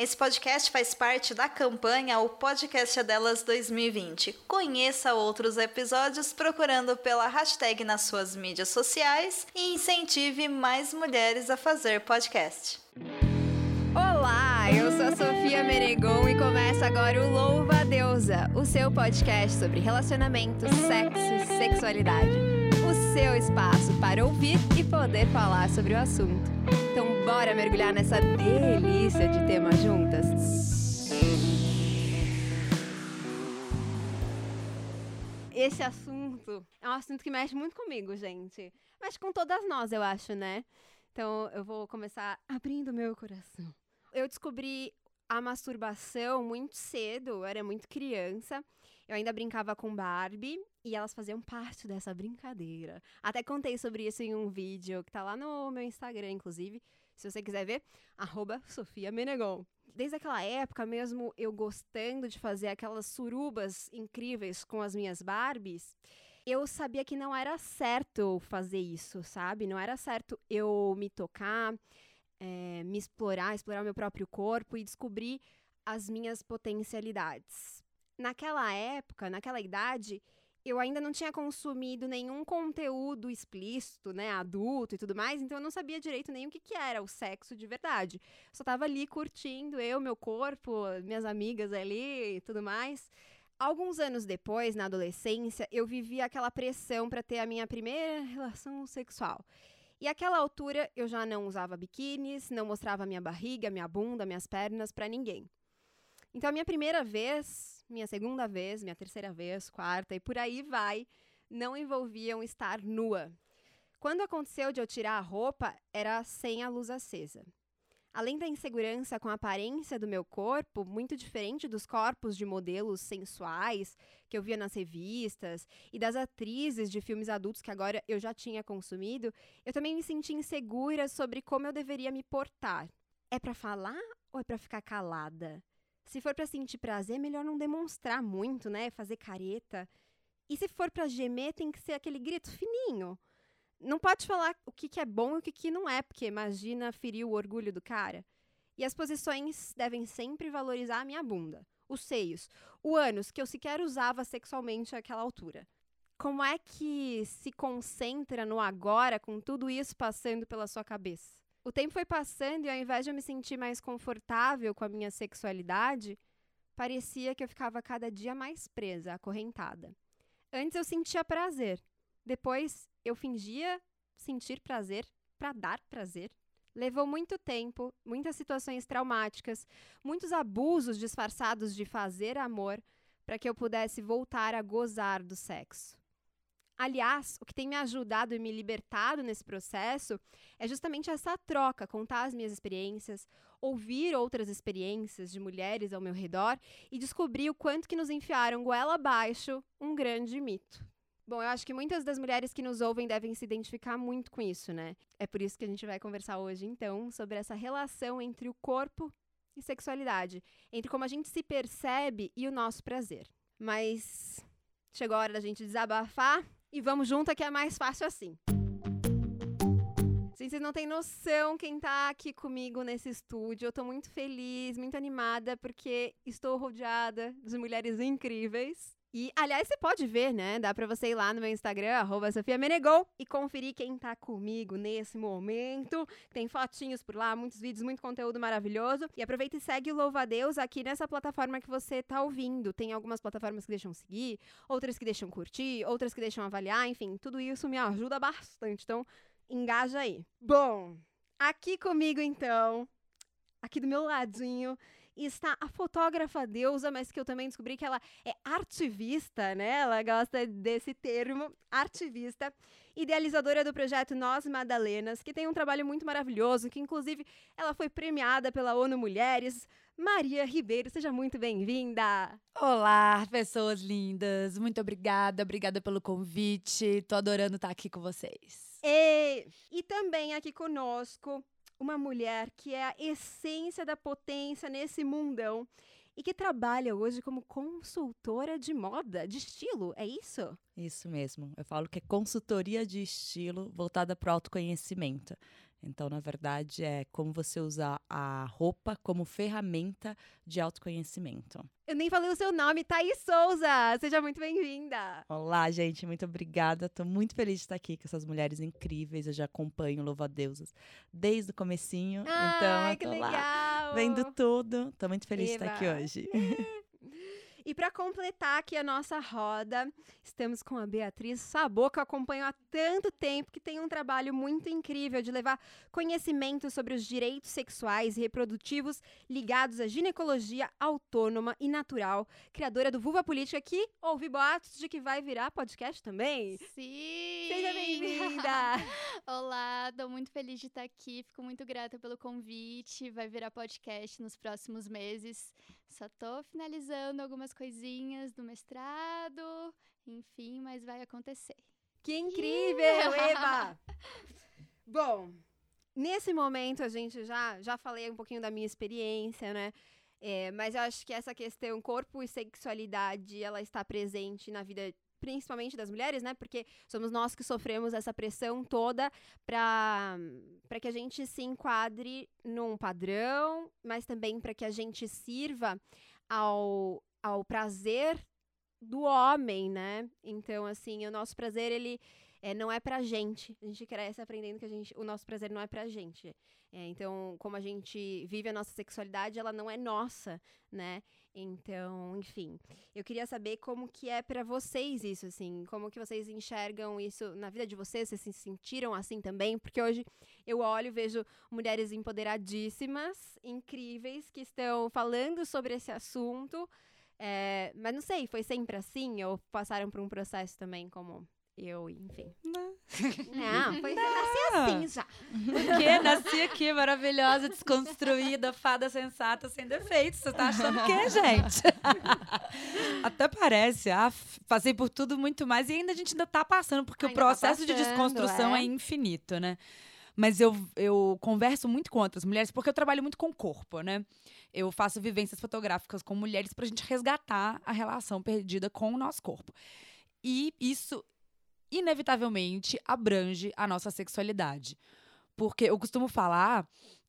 Esse podcast faz parte da campanha O Podcast é Delas 2020. Conheça outros episódios procurando pela hashtag nas suas mídias sociais e incentive mais mulheres a fazer podcast. Olá, eu sou a Sofia Menegon e começa agora o Louva a Deusa, o seu podcast sobre relacionamento, sexo e sexualidade. O seu espaço para ouvir e poder falar sobre o assunto. Então, bora mergulhar nessa delícia de tema juntas? Esse assunto é um assunto que mexe muito comigo, gente. Mexe com todas nós, eu acho, né? Então, eu vou começar abrindo meu coração. Eu descobri a masturbação muito cedo, eu era muito criança. Eu ainda brincava com Barbie e elas faziam parte dessa brincadeira. Até contei sobre isso em um vídeo que tá lá no meu Instagram, inclusive. Se você quiser ver, arroba Sofia Menegon. Desde aquela época, mesmo eu gostando de fazer aquelas surubas incríveis com as minhas Barbies, eu sabia que não era certo fazer isso, sabe? Não era certo eu me tocar, é, me explorar, explorar o meu próprio corpo e descobrir as minhas potencialidades. Naquela época, naquela idade, eu ainda não tinha consumido nenhum conteúdo explícito, né, adulto e tudo mais, então eu não sabia direito nem o que, que era o sexo de verdade. Só tava ali curtindo eu, meu corpo, minhas amigas ali e tudo mais. Alguns anos depois, na adolescência, eu vivia aquela pressão para ter a minha primeira relação sexual. E aquela altura eu já não usava biquínis, não mostrava minha barriga, minha bunda, minhas pernas para ninguém. Então a minha primeira vez, minha segunda vez, minha terceira vez, quarta e por aí vai, não envolviam estar nua. Quando aconteceu de eu tirar a roupa, era sem a luz acesa. Além da insegurança com a aparência do meu corpo, muito diferente dos corpos de modelos sensuais que eu via nas revistas e das atrizes de filmes adultos que agora eu já tinha consumido, eu também me senti insegura sobre como eu deveria me portar. É para falar ou é para ficar calada? Se for para sentir prazer, melhor não demonstrar muito, né? Fazer careta. E se for para gemer, tem que ser aquele grito fininho não pode falar o que, que é bom e o que, que não é, porque imagina ferir o orgulho do cara. E as posições devem sempre valorizar a minha bunda, os seios, o ânus, que eu sequer usava sexualmente àquela altura. Como é que se concentra no agora com tudo isso passando pela sua cabeça? O tempo foi passando e ao invés de eu me sentir mais confortável com a minha sexualidade, parecia que eu ficava cada dia mais presa, acorrentada. Antes eu sentia prazer, depois eu fingia sentir prazer para dar prazer. Levou muito tempo, muitas situações traumáticas, muitos abusos disfarçados de fazer amor para que eu pudesse voltar a gozar do sexo. Aliás, o que tem me ajudado e me libertado nesse processo é justamente essa troca, contar as minhas experiências, ouvir outras experiências de mulheres ao meu redor e descobrir o quanto que nos enfiaram goela abaixo um grande mito. Bom, eu acho que muitas das mulheres que nos ouvem devem se identificar muito com isso, né? É por isso que a gente vai conversar hoje, então, sobre essa relação entre o corpo e sexualidade, entre como a gente se percebe e o nosso prazer. Mas chegou a hora da gente desabafar e vamos junto que é mais fácil assim. Gente, vocês não têm noção quem tá aqui comigo nesse estúdio. Eu tô muito feliz, muito animada, porque estou rodeada de mulheres incríveis. E, aliás, você pode ver, né? Dá pra você ir lá no meu Instagram, arroba Sofia e conferir quem tá comigo nesse momento. Tem fotinhos por lá, muitos vídeos, muito conteúdo maravilhoso. E aproveita e segue o Louva a Deus aqui nessa plataforma que você tá ouvindo. Tem algumas plataformas que deixam seguir, outras que deixam curtir, outras que deixam avaliar, enfim, tudo isso me ajuda bastante. Então, engaja aí. Bom, aqui comigo então, aqui do meu ladinho, está a fotógrafa deusa, mas que eu também descobri que ela é artivista, né? Ela gosta desse termo, artivista, idealizadora do projeto Nós Madalenas, que tem um trabalho muito maravilhoso, que inclusive ela foi premiada pela ONU Mulheres. Maria Ribeiro, seja muito bem-vinda. Olá, pessoas lindas. Muito obrigada, obrigada pelo convite. Tô adorando estar aqui com vocês. E, e também aqui conosco uma mulher que é a essência da potência nesse mundão e que trabalha hoje como consultora de moda, de estilo, é isso? Isso mesmo. Eu falo que é consultoria de estilo voltada para o autoconhecimento. Então, na verdade, é como você usar a roupa como ferramenta de autoconhecimento. Eu nem falei o seu nome, Thaís Souza! Seja muito bem-vinda! Olá, gente, muito obrigada. Estou muito feliz de estar aqui com essas mulheres incríveis. Eu já acompanho Louva a Deusas desde o comecinho. Ai, então, que eu tô legal! vendo tudo. Estou muito feliz de estar aqui Eba. hoje. E para completar aqui a nossa roda, estamos com a Beatriz Sabô, que eu acompanho há tanto tempo, que tem um trabalho muito incrível de levar conhecimento sobre os direitos sexuais e reprodutivos ligados à ginecologia autônoma e natural, criadora do Vulva Política, que ouvi boatos de que vai virar podcast também. Sim! Seja bem-vinda! Olá, tô muito feliz de estar aqui, fico muito grata pelo convite. Vai virar podcast nos próximos meses. Só tô finalizando algumas coisinhas do mestrado, enfim, mas vai acontecer. Que incrível, Eva! Bom, nesse momento a gente já, já falei um pouquinho da minha experiência, né? É, mas eu acho que essa questão corpo e sexualidade, ela está presente na vida principalmente das mulheres, né? Porque somos nós que sofremos essa pressão toda para para que a gente se enquadre num padrão, mas também para que a gente sirva ao, ao prazer do homem, né? Então, assim, o nosso prazer, ele é, não é pra gente. A gente cresce aprendendo que a gente, o nosso prazer não é pra gente. É, então, como a gente vive a nossa sexualidade, ela não é nossa, né? Então, enfim, eu queria saber como que é pra vocês isso, assim, como que vocês enxergam isso na vida de vocês, vocês se sentiram assim também? Porque hoje eu olho e vejo mulheres empoderadíssimas, incríveis, que estão falando sobre esse assunto, é, mas não sei, foi sempre assim? Ou passaram por um processo também como eu, enfim? Não. Não, foi nasci assim já. Porque nasci aqui, maravilhosa, desconstruída, fada sensata, sem defeitos. Você tá achando o quê, gente? Até parece. Ah, passei por tudo muito mais e ainda a gente ainda tá passando, porque Ainda o tá processo de passando, desconstrução é. é. infinito, né? Mas eu, eu converso muito com outras mulheres, porque eu trabalho muito com o corpo, né? Eu faço vivências fotográficas com mulheres pra gente resgatar a relação perdida com o nosso corpo. E isso, inevitavelmente, abrange a nossa sexualidade. Porque eu costumo falar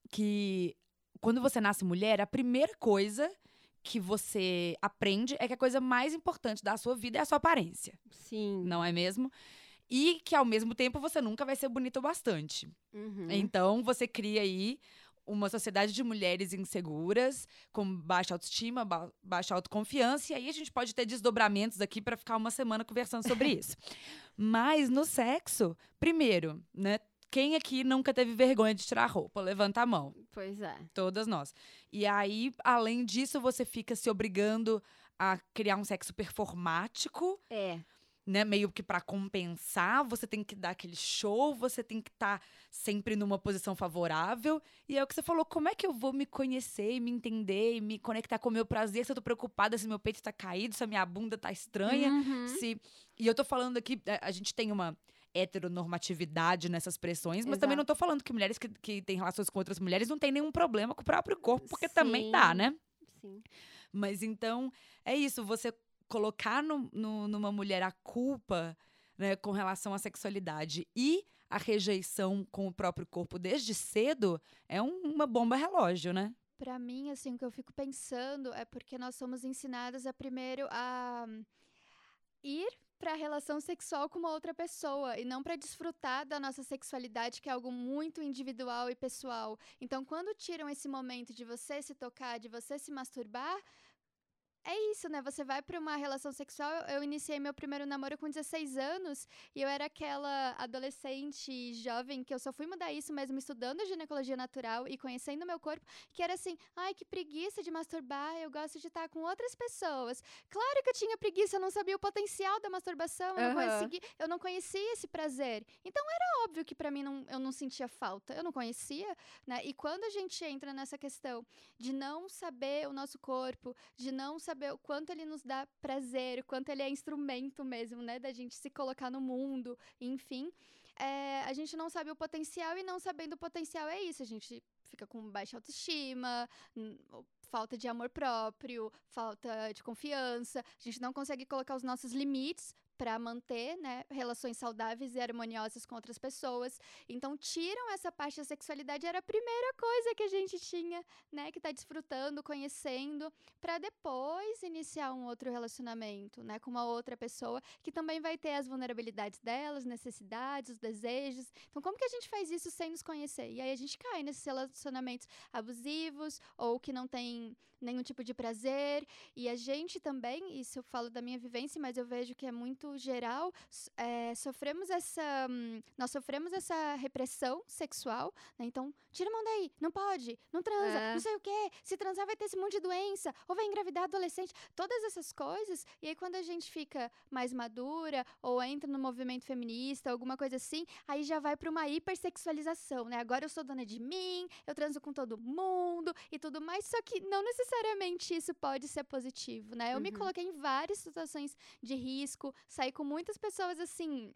que quando você nasce mulher, a primeira coisa que você aprende é que a coisa mais importante da sua vida é a sua aparência, Sim. não é mesmo? E que ao mesmo tempo você nunca vai ser bonita o bastante. Uhum. Então você cria aí uma sociedade de mulheres inseguras, com baixa autoestima, ba- baixa autoconfiança, e aí a gente pode ter desdobramentos aqui para ficar uma semana conversando sobre isso. Mas no sexo, primeiro, né? Quem aqui nunca teve vergonha de tirar a roupa? Levanta a mão. Pois é. Todas nós. E aí, além disso, você fica se obrigando a criar um sexo performático, É. né? Meio que pra compensar, você tem que dar aquele show, você tem que estar sempre numa posição favorável. E é o que você falou, como é que eu vou me conhecer e me entender e me conectar com o meu prazer se eu tô preocupada se meu peito tá caído, se a minha bunda tá estranha, Uhum. se E eu tô falando aqui, é, a gente tem uma heteronormatividade nessas pressões, mas também Exato. não tô falando que mulheres que, que têm relações com outras mulheres não têm nenhum problema com o próprio corpo, porque também Sim. dá, né? Sim. Mas então, é isso, você colocar no, no- numa mulher a culpa né, com relação à sexualidade e a rejeição com o próprio corpo desde cedo é um- uma bomba relógio, né? Pra mim, assim, o que eu fico pensando é porque nós somos ensinadas a primeiro a ir pra relação sexual com uma outra pessoa e não pra desfrutar da nossa sexualidade, que é algo muito individual e pessoal. Então, quando tiram esse momento de você se tocar, de você se masturbar, é isso, né? Você vai pra uma relação sexual. Eu iniciei meu primeiro namoro com 16 anos e eu era aquela adolescente jovem que eu só fui mudar isso mesmo estudando ginecologia natural e conhecendo meu corpo, que era assim, ai, que preguiça de masturbar, eu gosto de estar com outras pessoas. Claro que eu tinha preguiça, eu não sabia o potencial da masturbação, eu, não consegui- eu não conhecia esse prazer. Então era óbvio que pra mim não, eu não sentia falta, eu não conhecia, né? E quando a gente entra nessa questão de não saber o nosso corpo, de não saber o quanto ele nos dá prazer, o quanto ele é instrumento mesmo, né, da gente se colocar no mundo, enfim, é, a gente não sabe o potencial e não sabendo o potencial é isso, a gente fica com baixa autoestima, falta de amor próprio, falta de confiança, a gente não consegue colocar os nossos limites para manter, né, relações saudáveis e harmoniosas com outras pessoas. Então tiram essa parte da sexualidade era a primeira coisa que a gente tinha, né, que tá desfrutando, conhecendo, para depois iniciar um outro relacionamento, né, com uma outra pessoa que também vai ter as vulnerabilidades delas, necessidades, os desejos. Então como que a gente faz isso sem nos conhecer? E aí a gente cai nesses relacionamentos abusivos ou que não tem nenhum tipo de prazer. E a gente também, isso eu falo da minha vivência, mas eu vejo que é muito geral, é, sofremos essa. Hum, nós sofremos essa repressão sexual, né? Então, tira a mão daí, não pode, não transa, é. não sei o quê. Se transar vai ter esse monte de doença, ou vai engravidar adolescente, todas essas coisas. E aí, quando a gente fica mais madura, ou entra no movimento feminista, alguma coisa assim, aí já vai para uma hipersexualização, né? Agora eu sou dona de mim, eu transo com todo mundo e tudo mais, só que não necessariamente necessariamente isso pode ser positivo, né? Eu uhum. me coloquei em várias situações de risco, saí com muitas pessoas assim,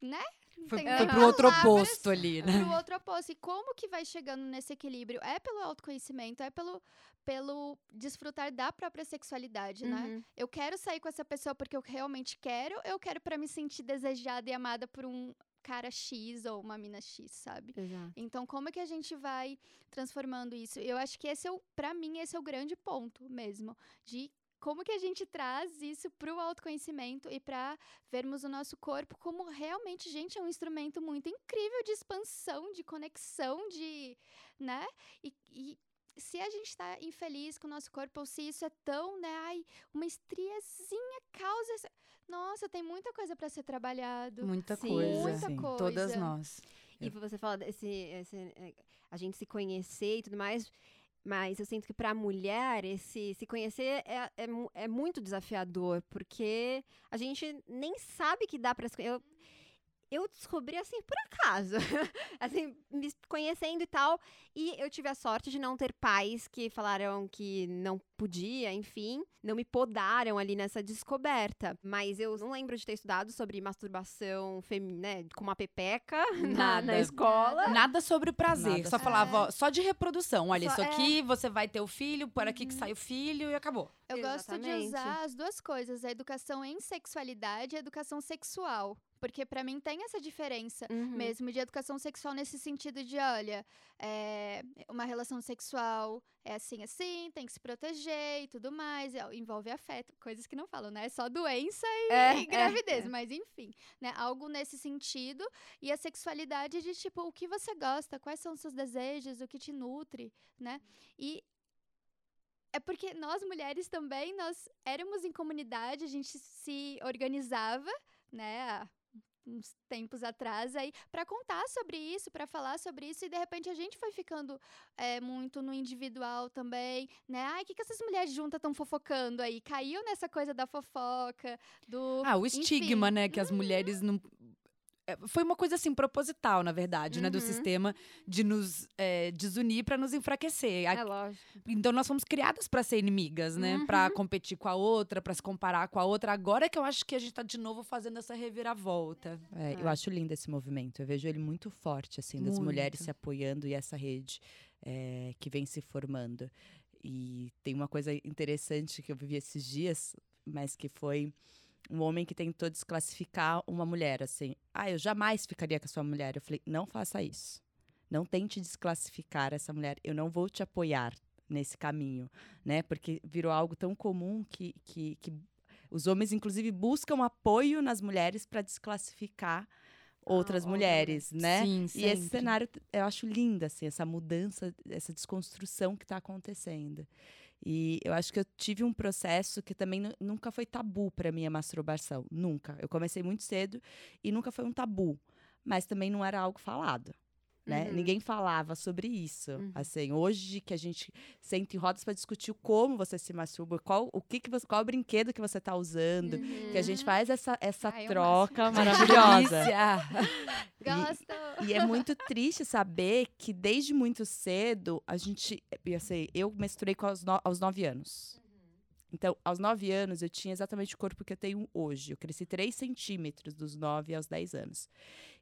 né? Foi, foi pro outro oposto ali, né? Pro outro oposto. E como que vai chegando nesse equilíbrio? É pelo autoconhecimento, é pelo, pelo desfrutar da própria sexualidade, né? uhum. né? Eu quero sair com essa pessoa porque eu realmente quero, eu quero para me sentir desejada e amada por um cara X ou uma mina X, sabe? Exato. Então, como é que a gente vai transformando isso? Eu acho que esse é o, para mim, esse é o grande ponto mesmo, de como que a gente traz isso para o autoconhecimento e para vermos o nosso corpo como realmente, gente, é um instrumento muito incrível de expansão, de conexão, de, né? E, e se a gente está infeliz com o nosso corpo, ou se isso é tão, né, ai, uma estriazinha causa. Nossa, tem muita coisa para ser trabalhado. Muita sim, coisa. Muita sim, coisa. Todas nós. E você fala desse, esse, é, a gente se conhecer e tudo mais. Mas eu sinto que para a mulher, esse se conhecer é, é, é, muito desafiador, porque a gente nem sabe que dá para se conhecer eu descobri assim por acaso, assim, me conhecendo e tal, e eu tive a sorte de não ter pais que falaram que não podia, enfim, não me podaram ali nessa descoberta. Mas eu não lembro de ter estudado sobre masturbação feminina, né, com uma pepeca na, na, escola. Nada sobre o prazer, Nada. só falava é. só de reprodução. Olha, só, isso aqui, é. você vai ter o filho, por aqui que uhum. sai o filho e acabou. Eu Exatamente. gosto de usar as duas coisas, a educação em sexualidade e a educação sexual. Porque para mim tem essa diferença uhum. mesmo de educação sexual nesse sentido de, olha, é, uma relação sexual é assim, assim, tem que se proteger e tudo mais, envolve afeto, coisas que não falam, né? É só doença e, é, e gravidez, é, mas enfim, né? Algo nesse sentido. E a sexualidade de tipo, o que você gosta, quais são os seus desejos, o que te nutre, né? E é porque nós mulheres também, nós éramos em comunidade, a gente se organizava, né? Uns tempos atrás aí para contar sobre isso, para falar sobre isso e de repente a gente foi ficando é, muito no individual também, né? Ai, o que, que essas mulheres juntas estão fofocando aí? Caiu nessa coisa da fofoca, do Ah, o estigma, Enfim. né, que as mulheres não é, foi uma coisa assim proposital, na verdade, uhum. né, do uhum. sistema de nos é, desunir para nos enfraquecer. É lógico. Então nós fomos criadas para ser inimigas, né, uhum. para competir com a outra, para se comparar com a outra. Agora é que eu acho que a gente está de novo fazendo essa reviravolta. É, eu acho lindo esse movimento. Eu vejo ele muito forte assim, das muito. mulheres se apoiando e essa rede é, que vem se formando. E tem uma coisa interessante que eu vivi esses dias, mas que foi um homem que tentou desclassificar uma mulher, assim. Ah, eu jamais ficaria com a sua mulher. Eu falei, não faça isso. Não tente desclassificar essa mulher. Eu não vou te apoiar nesse caminho, né? Porque virou algo tão comum que, que, que os homens, inclusive, buscam apoio nas mulheres para desclassificar outras ah, mulheres, né? Sim, e esse cenário eu acho lindo, assim, essa mudança, essa desconstrução que está acontecendo. E eu acho que eu tive um processo que também nunca foi tabu para mim a masturbação. Nunca. Eu comecei muito cedo e nunca foi um tabu. Mas também não era algo falado. Né? Uhum. Ninguém falava sobre isso. Uhum. Assim, hoje que a gente senta em rodas para discutir como você se masturba, qual o que, que você, qual o brinquedo que você está usando, uhum. que a gente uhum. faz essa, essa Ai, troca maravilhosa. Gosto. E, e, é muito triste saber que desde muito cedo a gente, assim, eu menstruei com aos, no, aos nove anos. Então, aos nove anos, eu tinha exatamente o corpo que eu tenho hoje. Eu cresci 3 centímetros dos 9 aos 10 anos.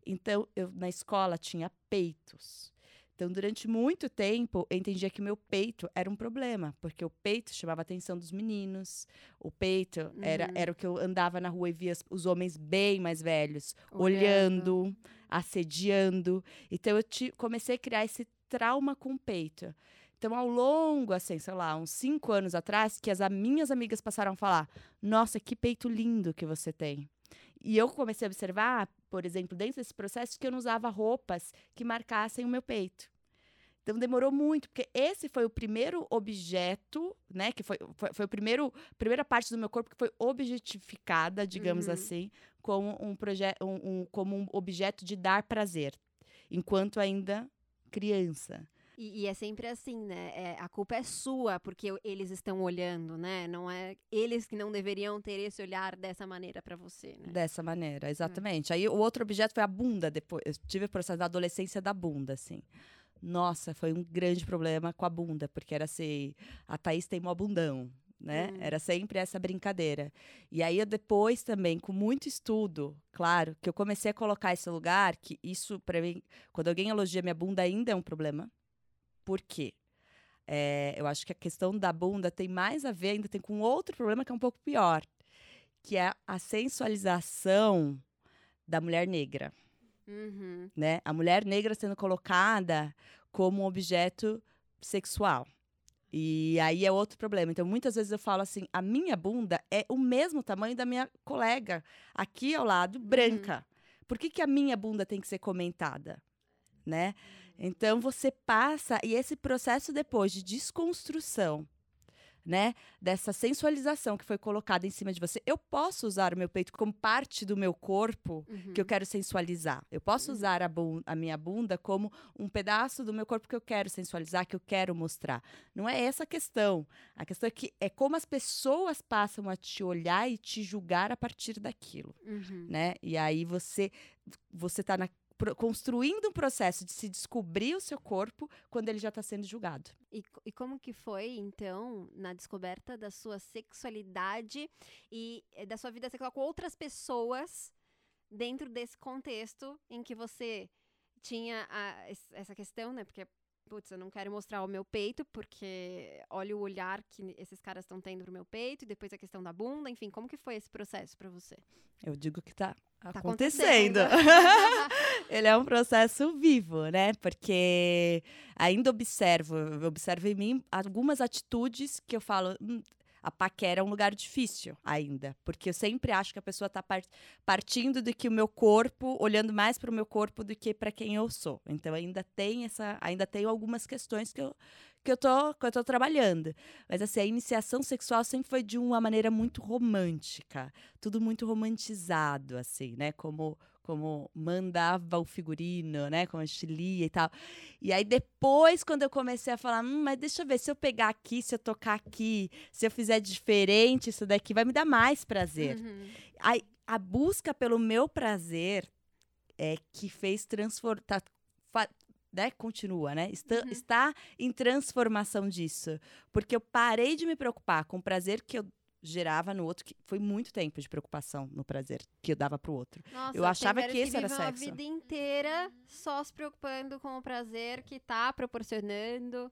Então, eu na escola tinha peitos. Então, durante muito tempo, eu entendia que meu peito era um problema, porque o peito chamava a atenção dos meninos, o peito uhum. era, era o que eu andava na rua e via os homens bem mais velhos, olhando, olhando assediando. Então, eu te, comecei a criar esse trauma com o peito. Então, ao longo, assim, sei lá, uns cinco anos atrás, que as minhas amigas passaram a falar: Nossa, que peito lindo que você tem. E eu comecei a observar, por exemplo, dentro desse processo, que eu não usava roupas que marcassem o meu peito. Então demorou muito, porque esse foi o primeiro objeto, né? Que foi, foi, foi a primeiro, primeira parte do meu corpo que foi objetificada, digamos uhum. assim, como um, projeto um, um, como um objeto de dar prazer, enquanto ainda criança. E, e, é sempre assim, né? É, a culpa é sua porque eles estão olhando, né? Não é eles que não deveriam ter esse olhar dessa maneira para você, né? Dessa maneira, exatamente. É. Aí o outro objeto foi a bunda. Depois, eu tive o processo da adolescência da bunda, assim. Nossa, foi um grande problema com a bunda, porque era assim, a Thaís tem um bundão, né? Hum. Era sempre essa brincadeira. E aí eu depois também, com muito estudo, claro, que eu comecei a colocar esse lugar, que isso para mim, quando alguém elogia minha bunda ainda é um problema. Por quê? É, eu acho que a questão da bunda tem mais a ver, ainda tem com outro problema que é um pouco pior, que é a sensualização da mulher negra. Uhum. Né? A mulher negra sendo colocada como um objeto sexual. E aí é outro problema. Então, muitas vezes eu falo assim: a minha bunda é o mesmo tamanho da minha colega aqui ao lado, branca. Uhum. Por que, que a minha bunda tem que ser comentada? Né? Então você passa e esse processo depois de desconstrução, né, dessa sensualização que foi colocada em cima de você, eu posso usar o meu peito como parte do meu corpo uhum. que eu quero sensualizar. Eu posso uhum. usar a, a, minha bunda como um pedaço do meu corpo que eu quero sensualizar, que eu quero mostrar. Não é essa a questão. A questão é que é como as pessoas passam a te olhar e te julgar a partir daquilo, uhum. né? E aí você você está na construindo um processo de se descobrir o seu corpo quando ele já está sendo julgado. E, e, como que foi, então, na descoberta da sua sexualidade e eh, da sua vida sexual com outras pessoas dentro desse contexto em que você tinha a, essa questão, né? Porque putz, eu não quero mostrar o meu peito, porque olha o olhar que esses caras estão tendo pro meu peito, e depois a questão da bunda, enfim, como que foi esse processo para você? Eu digo que tá, tá acontecendo. Ele é um processo vivo, né? Porque ainda observo, observo em mim algumas atitudes que eu falo, hum, a paquera é um lugar difícil ainda, porque eu sempre acho que a pessoa está partindo do que o meu corpo, olhando mais para o meu corpo do que para quem eu sou. Então ainda tem essa, ainda tenho algumas questões que eu que eu tô que eu tô trabalhando. Mas assim, a iniciação sexual sempre foi de uma maneira muito romântica, tudo muito romantizado assim, né? Como como mandava o figurino, né, com a estilia e tal. E aí depois, quando eu comecei a falar, hum, mas deixa eu ver, se eu pegar aqui, se eu tocar aqui, se eu fizer diferente isso daqui, vai me dar mais prazer. Uhum. Aí, a busca pelo meu prazer é que fez transformar, tá, né, continua, né? Está, uhum. está em transformação disso. Porque eu parei de me preocupar com o prazer que eu gerava no outro, que foi muito tempo de preocupação no prazer que eu dava pro outro. Nossa, eu achava que esse que era sexo. a vida inteira só se preocupando com o prazer que tá proporcionando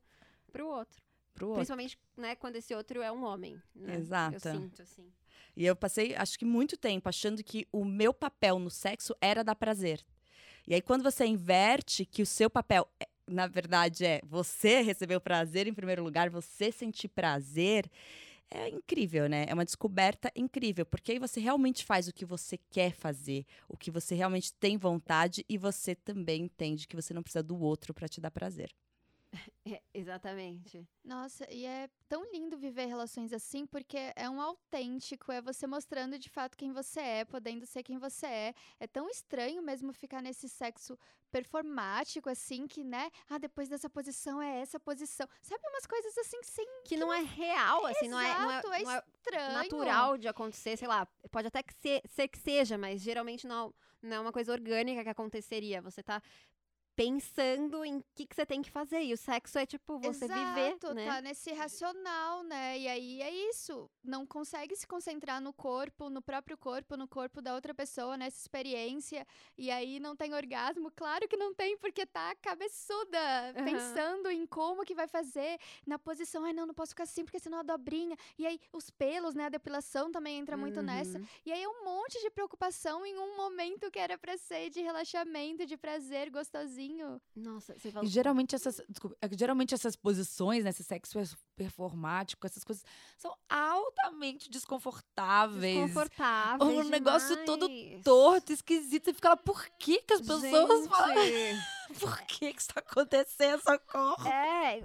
pro outro. Pro outro. Principalmente, né, quando esse outro é um homem. Né? Exato. Eu sinto, assim. E eu passei, acho que muito tempo achando que o meu papel no sexo era dar prazer. E aí, quando você inverte que o seu papel, é, na verdade, é você receber o prazer em primeiro lugar, você sentir prazer, é incrível, né? É uma descoberta incrível, porque aí você realmente faz o que você quer fazer, o que você realmente tem vontade e você também entende que você não precisa do outro para te dar prazer. É, exatamente. Nossa, e é tão lindo viver relações assim, porque é um autêntico, é você mostrando de fato quem você é, podendo ser quem você é. É tão estranho mesmo ficar nesse sexo performático, assim, que, né? Ah, depois dessa posição é essa posição. Sabe umas coisas assim sem. Que, que não é real, assim, Exato, não é. Não é, é não é estranho. natural de acontecer, sei lá. Pode até que ser, ser que seja, mas geralmente não, não é uma coisa orgânica que aconteceria. Você tá pensando em o que, que você tem que fazer. E o sexo é tipo você Exato, viver, né? tá nesse racional, né? E aí é isso. Não consegue se concentrar no corpo, no próprio corpo, no corpo da outra pessoa, nessa experiência. E aí não tem orgasmo? Claro que não tem, porque tá cabeçuda, Aham. pensando em como que vai fazer, na posição, ai não, não posso ficar assim, porque senão a dobrinha. E aí os pelos, né? A depilação também entra muito nessa. Uhum. E aí um monte de preocupação em um momento que era pra ser de relaxamento, de prazer, gostosinho. Nossa, você E geralmente essas, desculpa, é geralmente essas posições, né, esse sexo performático, essas coisas são altamente desconfortáveis. Desconfortável. Um negócio todo demais. Torto, esquisito. Você fica lá, por que que as pessoas Gente. falam? Por que que isso tá acontecendo? Socorro. É,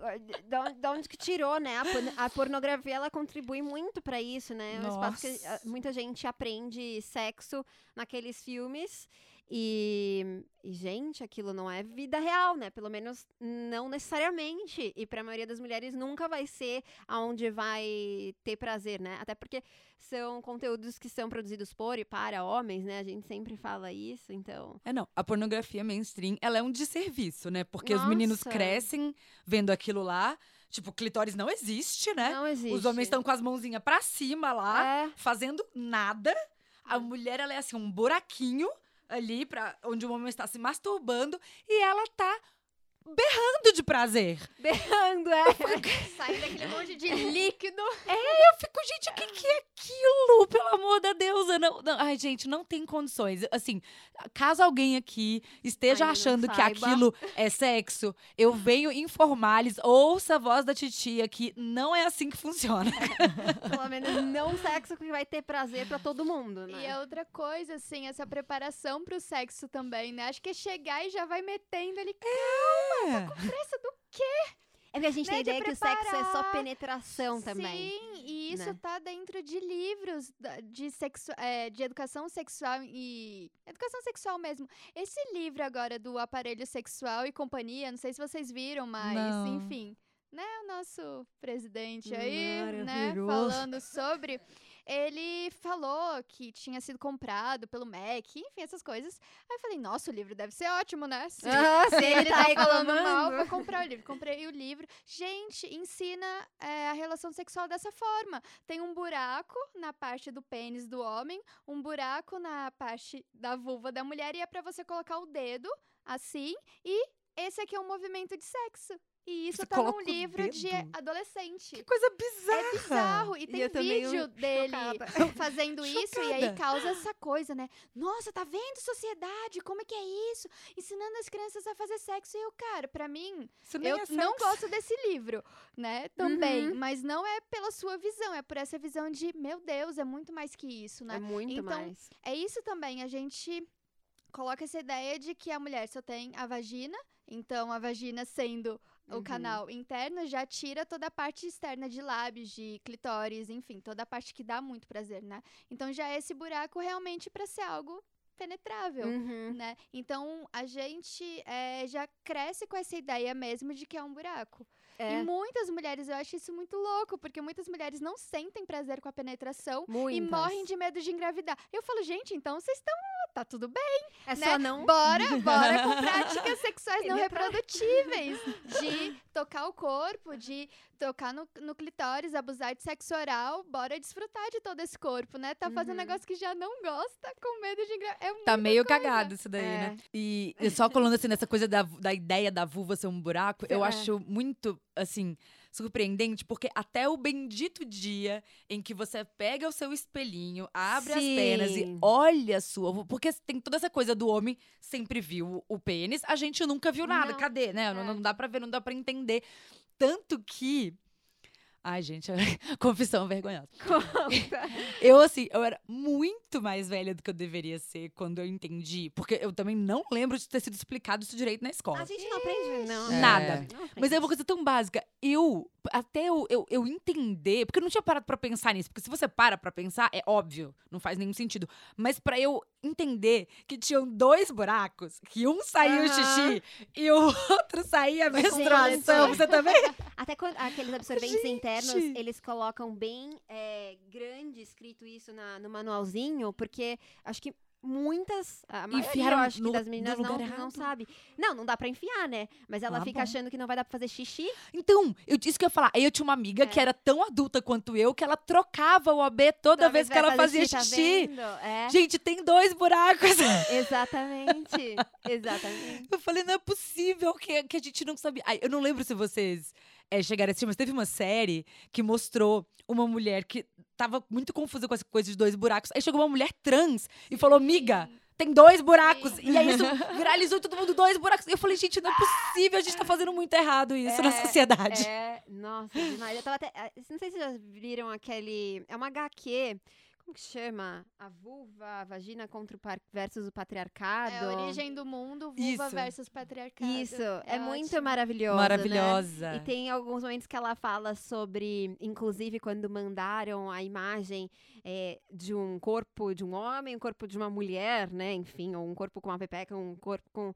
da onde, que tirou, né? A, porn- a pornografia, ela contribui muito pra isso, né? É um espaço que ah, muita gente aprende sexo naqueles filmes. E, e, gente, aquilo não é vida real, né? Pelo menos não necessariamente. E pra maioria das mulheres nunca vai ser aonde vai ter prazer, né? Até porque são conteúdos que são produzidos por e para homens, né? A gente sempre fala isso, então. É, não. A pornografia mainstream, ela é um desserviço, né? Porque os meninos Nossa. crescem vendo aquilo lá. Tipo, clitóris não existe, né? Não existe. Os homens estão com as mãozinhas pra cima lá, É. fazendo nada. A mulher, ela é assim, um buraquinho ali pra onde o homem está se masturbando e ela tá berrando de prazer. Berrando, é. Saindo aquele monte de líquido. Eu fico, gente, o que, que é aquilo? Pelo amor da deusa. Não, não- ai, gente, não tem condições. Assim, caso alguém aqui esteja não achando que aquilo é sexo, eu venho informar-lhes, ouça a voz da titia, que não é assim que funciona. Pelo menos não sexo que vai ter prazer pra todo mundo, né? E é outra coisa, assim, essa preparação pro sexo também, né? Acho que é chegar e já vai metendo ali. Pressa do É porque a gente né, tem de ideia que o sexo é só penetração também. Sim, e isso né? tá dentro de livros de, sexu é, de educação sexual e. Educação sexual mesmo. Esse livro agora do aparelho sexual e companhia, não sei se vocês viram, mas, Não. enfim. Né, o nosso presidente aí, né, falando sobre. Ele falou que tinha sido comprado pelo MEC, enfim, essas coisas. Aí eu falei, nossa, o livro deve ser ótimo, né? Se, Ah, se ele tá falando mal, vou comprar o livro. Comprei o livro. Gente, ensina é, a relação sexual dessa forma. Tem um buraco na parte do pênis do homem, um buraco na parte da vulva da mulher, e é pra você colocar o dedo assim, e esse aqui é um movimento de sexo. E isso Você tá num livro de adolescente. Que coisa bizarra. É bizarro. E tem meio vídeo dele chocada. fazendo isso e aí causa essa coisa, né? Nossa, tá vendo sociedade? Como é que é isso? Ensinando as crianças a fazer sexo. E eu, cara, pra mim, eu é não gosto desse livro, né? Também. Uhum. Mas não é pela sua visão, é por essa visão de, meu Deus, é muito mais que isso, né? É muito Então, mais. É isso também, a gente coloca essa ideia de que a mulher só tem a vagina, então a vagina sendo o Uhum. canal interno já tira toda a parte externa de lábios, de clitóris, enfim, toda a parte que dá muito prazer, né? Então já é esse buraco realmente para ser algo penetrável. Uhum. Né? Então a gente eh, já cresce com essa ideia mesmo de que é um buraco. É, E muitas mulheres, eu acho isso muito louco, porque muitas mulheres não sentem prazer com a penetração e muitas. morrem de medo de engravidar. Eu falo, gente, então vocês estão. Tá tudo bem, É né? só não... Bora, bora com práticas sexuais não Penetrar. reprodutíveis. De tocar o corpo, de tocar no, no clitóris, abusar de sexo oral. Bora desfrutar de todo esse corpo, né? Tá fazendo Uhum. negócio que já não gosta, com medo de engravidar. É Tá meio coisa. cagado isso daí, É. né? E e só colando assim nessa coisa da, da ideia da vulva ser um buraco, eu É. acho muito, assim, surpreendente, porque até o bendito dia em que você pega o seu espelhinho, abre as pernas e Sim. olha a sua porque tem toda essa coisa do homem sempre viu o pênis, a gente nunca viu nada. Não. Cadê, né? Não, É. não dá pra ver, não dá pra entender. Tanto que. Ai, gente, confissão vergonhosa. Eu, assim, eu era muito mais velha do que eu deveria ser quando eu entendi. Porque eu também não lembro de ter sido explicado isso direito na escola. A gente não aprende, não. É. Nada. Não aprende. Mas é uma coisa tão básica. Eu, até eu, eu, eu entender, porque eu não tinha parado pra pensar nisso. Porque se você para pra pensar, é óbvio, não faz nenhum sentido. Mas pra eu entender que tinham dois buracos, que um saía o Aham. xixi e o outro saía a menstruação, sim. você também? Até quando aqueles absorventes Gente! internos, eles colocam bem é, grande escrito isso na- no manualzinho, porque acho que muitas. A maioria, Enfiaram eu acho no- que das meninas não, não sabe. Não, não dá pra enfiar, né? Mas ela Ah, fica bom. achando que não vai dar pra fazer xixi. Então, eu disse que eu ia falar. Aí eu tinha uma amiga É. que era tão adulta quanto eu que ela trocava o AB toda vez que ela fazia tá xixi. vendo? É. Gente, tem dois buracos. Exatamente. Exatamente. Eu falei, não é possível que, que a gente não sabia. Ai, eu não lembro se vocês é, chegaram a assistir, mas teve uma série que mostrou uma mulher que tava muito confusa com essa coisa de dois buracos. Aí chegou uma mulher trans e falou, miga, tem dois buracos. E aí isso viralizou todo mundo, dois buracos. E eu falei, gente, não é possível, a gente tá fazendo muito errado isso na É, sociedade. É, nossa, demais. Eu tava até. ah, Não sei se vocês já viram aquele. É uma HQ. Como que chama? A vulva, a vagina contra o par versus o patriarcado. É a origem do mundo, vulva Isso. versus patriarcado. Isso, é, muito ótimo. maravilhoso. Maravilhosa. Né? E tem alguns momentos que ela fala sobre, inclusive, quando mandaram a imagem é, de um corpo de um homem, um corpo de uma mulher, né? Enfim, ou um corpo com uma pepeca, um corpo com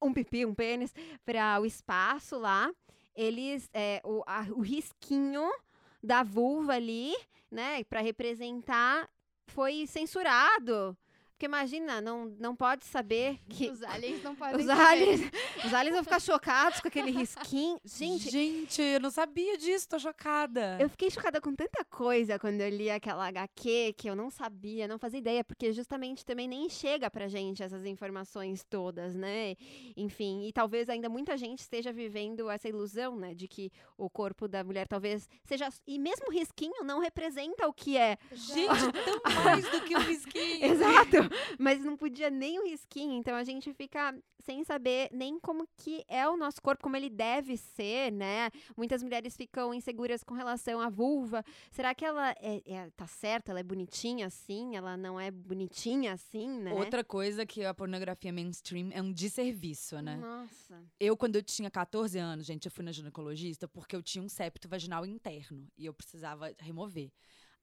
um pipi, um pênis, para o espaço lá. Eles, é, o, a- o risquinho da vulva ali, né, para representar, foi censurado. Porque imagina, não, não pode saber que Os aliens não podem os saber. aliens, os aliens vão ficar chocados com aquele risquinho. Gente, Gente, eu não sabia disso, tô chocada. eu fiquei chocada com tanta coisa quando eu li aquela HQ que eu não sabia, não fazia ideia, porque justamente também nem chega pra gente essas informações todas, né? Enfim, e talvez ainda muita gente esteja vivendo essa ilusão, né, de que o corpo da mulher talvez seja. E mesmo o risquinho não representa o que é. Gente, tão mais do que um risquinho. Exato! Mas não podia nem o risquinho, então a gente fica sem saber nem como que é o nosso corpo, como ele deve ser, né? Muitas mulheres ficam inseguras com relação à vulva. Será que ela é, é- tá certa? Ela é bonitinha assim? Ela não é bonitinha assim, né? Outra coisa que a pornografia mainstream é um desserviço, né? Nossa. Eu, quando eu tinha 14 anos, gente, eu fui na ginecologista porque eu tinha um septo vaginal interno e eu precisava remover.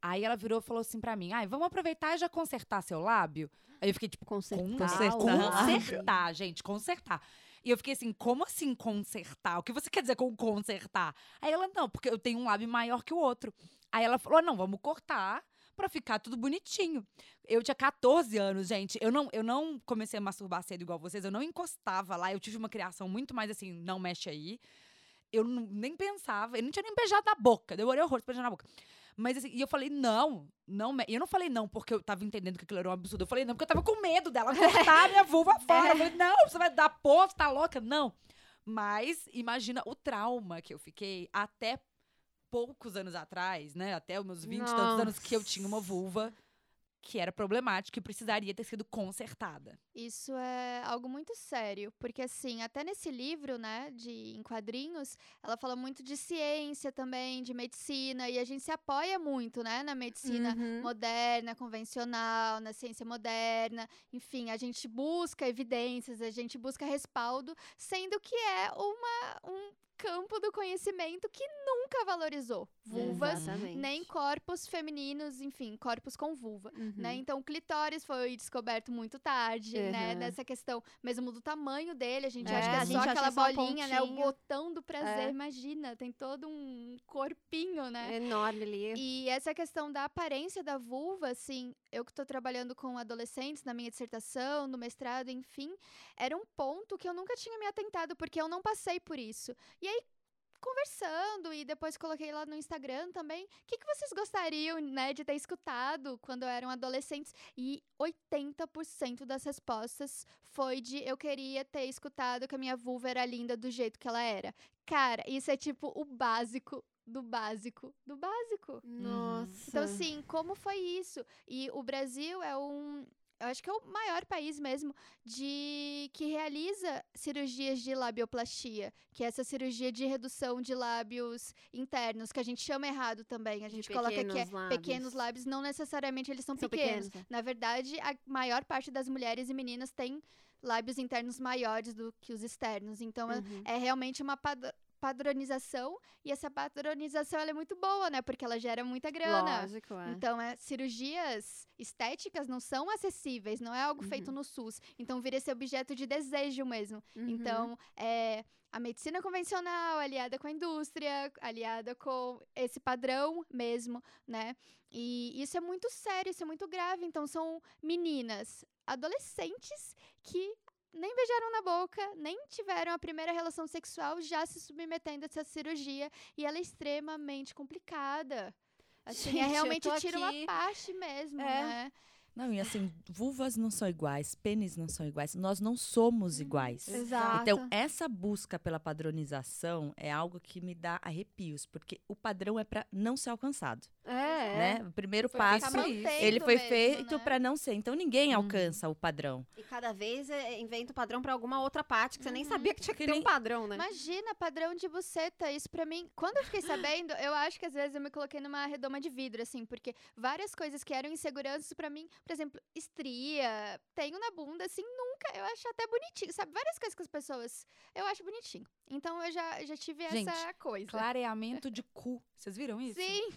Aí ela virou e falou assim pra mim: ai, vamos aproveitar e já consertar seu lábio? Aí eu fiquei tipo, Consertar. consertar, o lábio. consertar, gente, consertar. E eu fiquei assim, como assim consertar? O que você quer dizer com consertar? Aí ela, não, porque eu tenho um lábio maior que o outro. Aí ela falou, não, vamos cortar pra ficar tudo bonitinho. Eu tinha 14 anos, gente. Eu não, eu não comecei a masturbar cedo igual vocês. Eu não encostava lá. Eu tive uma criação muito mais assim, não mexe aí. Eu não- nem pensava. Eu não tinha nem beijado na boca. Demorei horror pra beijar na boca. Mas assim, e eu falei, não, não. E eu não falei não porque eu tava entendendo que aquilo era um absurdo. Eu falei não porque eu tava com medo dela cortar minha vulva fora. Eu falei, não, você vai dar porra, você tá louca? Não. Mas imagina o trauma que eu fiquei até poucos anos atrás, né? Até os meus 20 e tantos anos que eu tinha uma vulva que era problemática e precisaria ter sido consertada. Isso é algo muito sério, porque assim, até nesse livro, né, de em quadrinhos, ela fala muito de ciência também, de medicina, e a gente se apoia muito, né, na medicina Uhum. moderna, convencional, na ciência moderna, enfim, a gente busca evidências, a gente busca respaldo, sendo que é uma um campo do conhecimento que nunca valorizou vulvas, Exatamente. nem corpos femininos, enfim, corpos com vulva Uhum. né? Então, o clitóris foi descoberto muito tarde, né? Uhum. Nessa questão mesmo do tamanho dele, a gente É, acha que é só aquela só um bolinha, né? O botão do prazer, É. imagina, tem todo um corpinho, né? É enorme ali. E essa questão da aparência da vulva, assim, eu que estou trabalhando com adolescentes na minha dissertação, no mestrado, enfim, era um ponto que eu nunca tinha me atentado, porque eu não passei por isso. E aí, conversando, e depois coloquei lá no Instagram também, o que, que vocês gostariam, né, de ter escutado quando eram adolescentes? E 80% das respostas foi de eu queria ter escutado que a minha vulva era linda do jeito que ela era. Cara, isso é tipo o básico do básico do básico. Nossa. Então, assim, como foi isso? E o Brasil é um. Eu acho que é o maior país mesmo de que realiza cirurgias de labioplastia, que é essa cirurgia de redução de lábios internos, que a gente chama errado também. A gente coloca que é pequenos lábios. pequenos lábios, não necessariamente eles são, São pequenos. pequenos, é. Na verdade, a maior parte das mulheres e meninas tem lábios internos maiores do que os externos. Então, é- Uhum. é realmente uma padronização e essa padronização ela é muito boa, né? Porque ela gera muita grana. Lógico, é. Então, é, cirurgias estéticas não são acessíveis, não é algo feito no SUS. Então, vira esse objeto de desejo mesmo. Uhum. Então, é a medicina convencional aliada com a indústria, aliada com esse padrão mesmo, né? E isso é muito sério, isso é muito grave. Então, são meninas, adolescentes que nem beijaram na boca, nem tiveram a primeira relação sexual, já se submetendo a essa cirurgia. E ela é extremamente complicada. Assim, Gente, é realmente tira aqui- uma parte mesmo, É. né? Não, e assim, vulvas não são iguais, pênis não são iguais, nós não somos iguais. Exato. Então, essa busca pela padronização é algo que me dá arrepios, porque o padrão é para não ser alcançado, é, né? O primeiro Foi passo, ele foi mesmo, feito né? para não ser. Então, ninguém Uhum. alcança o padrão. E cada vez é, inventa o padrão pra alguma outra parte que você nem Uhum. sabia que tinha que, Que ter um nem- padrão, né? Imagina, padrão de buceta. Isso pra mim, quando eu fiquei sabendo, eu acho que às vezes eu me coloquei numa redoma de vidro, assim, porque várias coisas que eram inseguranças pra mim, por exemplo, estria, tenho na bunda, assim, nunca. Eu acho até bonitinho, sabe? Várias coisas que as pessoas. Eu acho bonitinho. Então eu já, já tive Gente, essa coisa. Clareamento de cu. Vocês viram isso? Sim,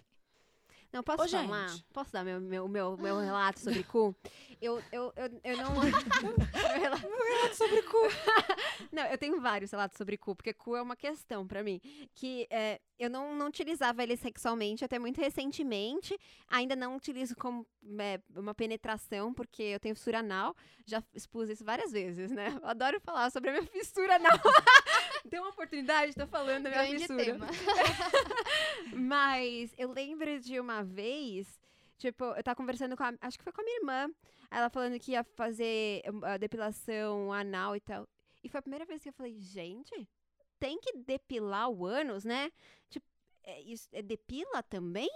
Não, posso Ô, falar? gente. Posso dar meu, meu, meu, meu relato sobre cu? Eu, eu, eu, eu não. meu relato sobre cu. não, eu tenho vários relatos sobre cu, porque cu é uma questão pra mim. Que é, eu não, não utilizava ele sexualmente até muito recentemente. Ainda não utilizo como é, uma penetração, porque eu tenho fissura anal. Já expus isso várias vezes, né? Eu adoro falar sobre a minha fissura anal. Deu uma oportunidade, tô falando da minha grande fissura. Mas eu lembro de uma vez, tipo, eu tava conversando com a, acho que foi com a minha irmã, ela falando que ia fazer a depilação anal e tal. E foi a primeira vez que eu falei, gente, tem que depilar o ânus, né? Tipo, é, isso, é, depila também?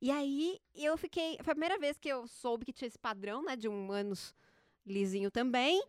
E aí eu fiquei, foi a primeira vez que eu soube que tinha esse padrão, né, de um ânus lisinho também.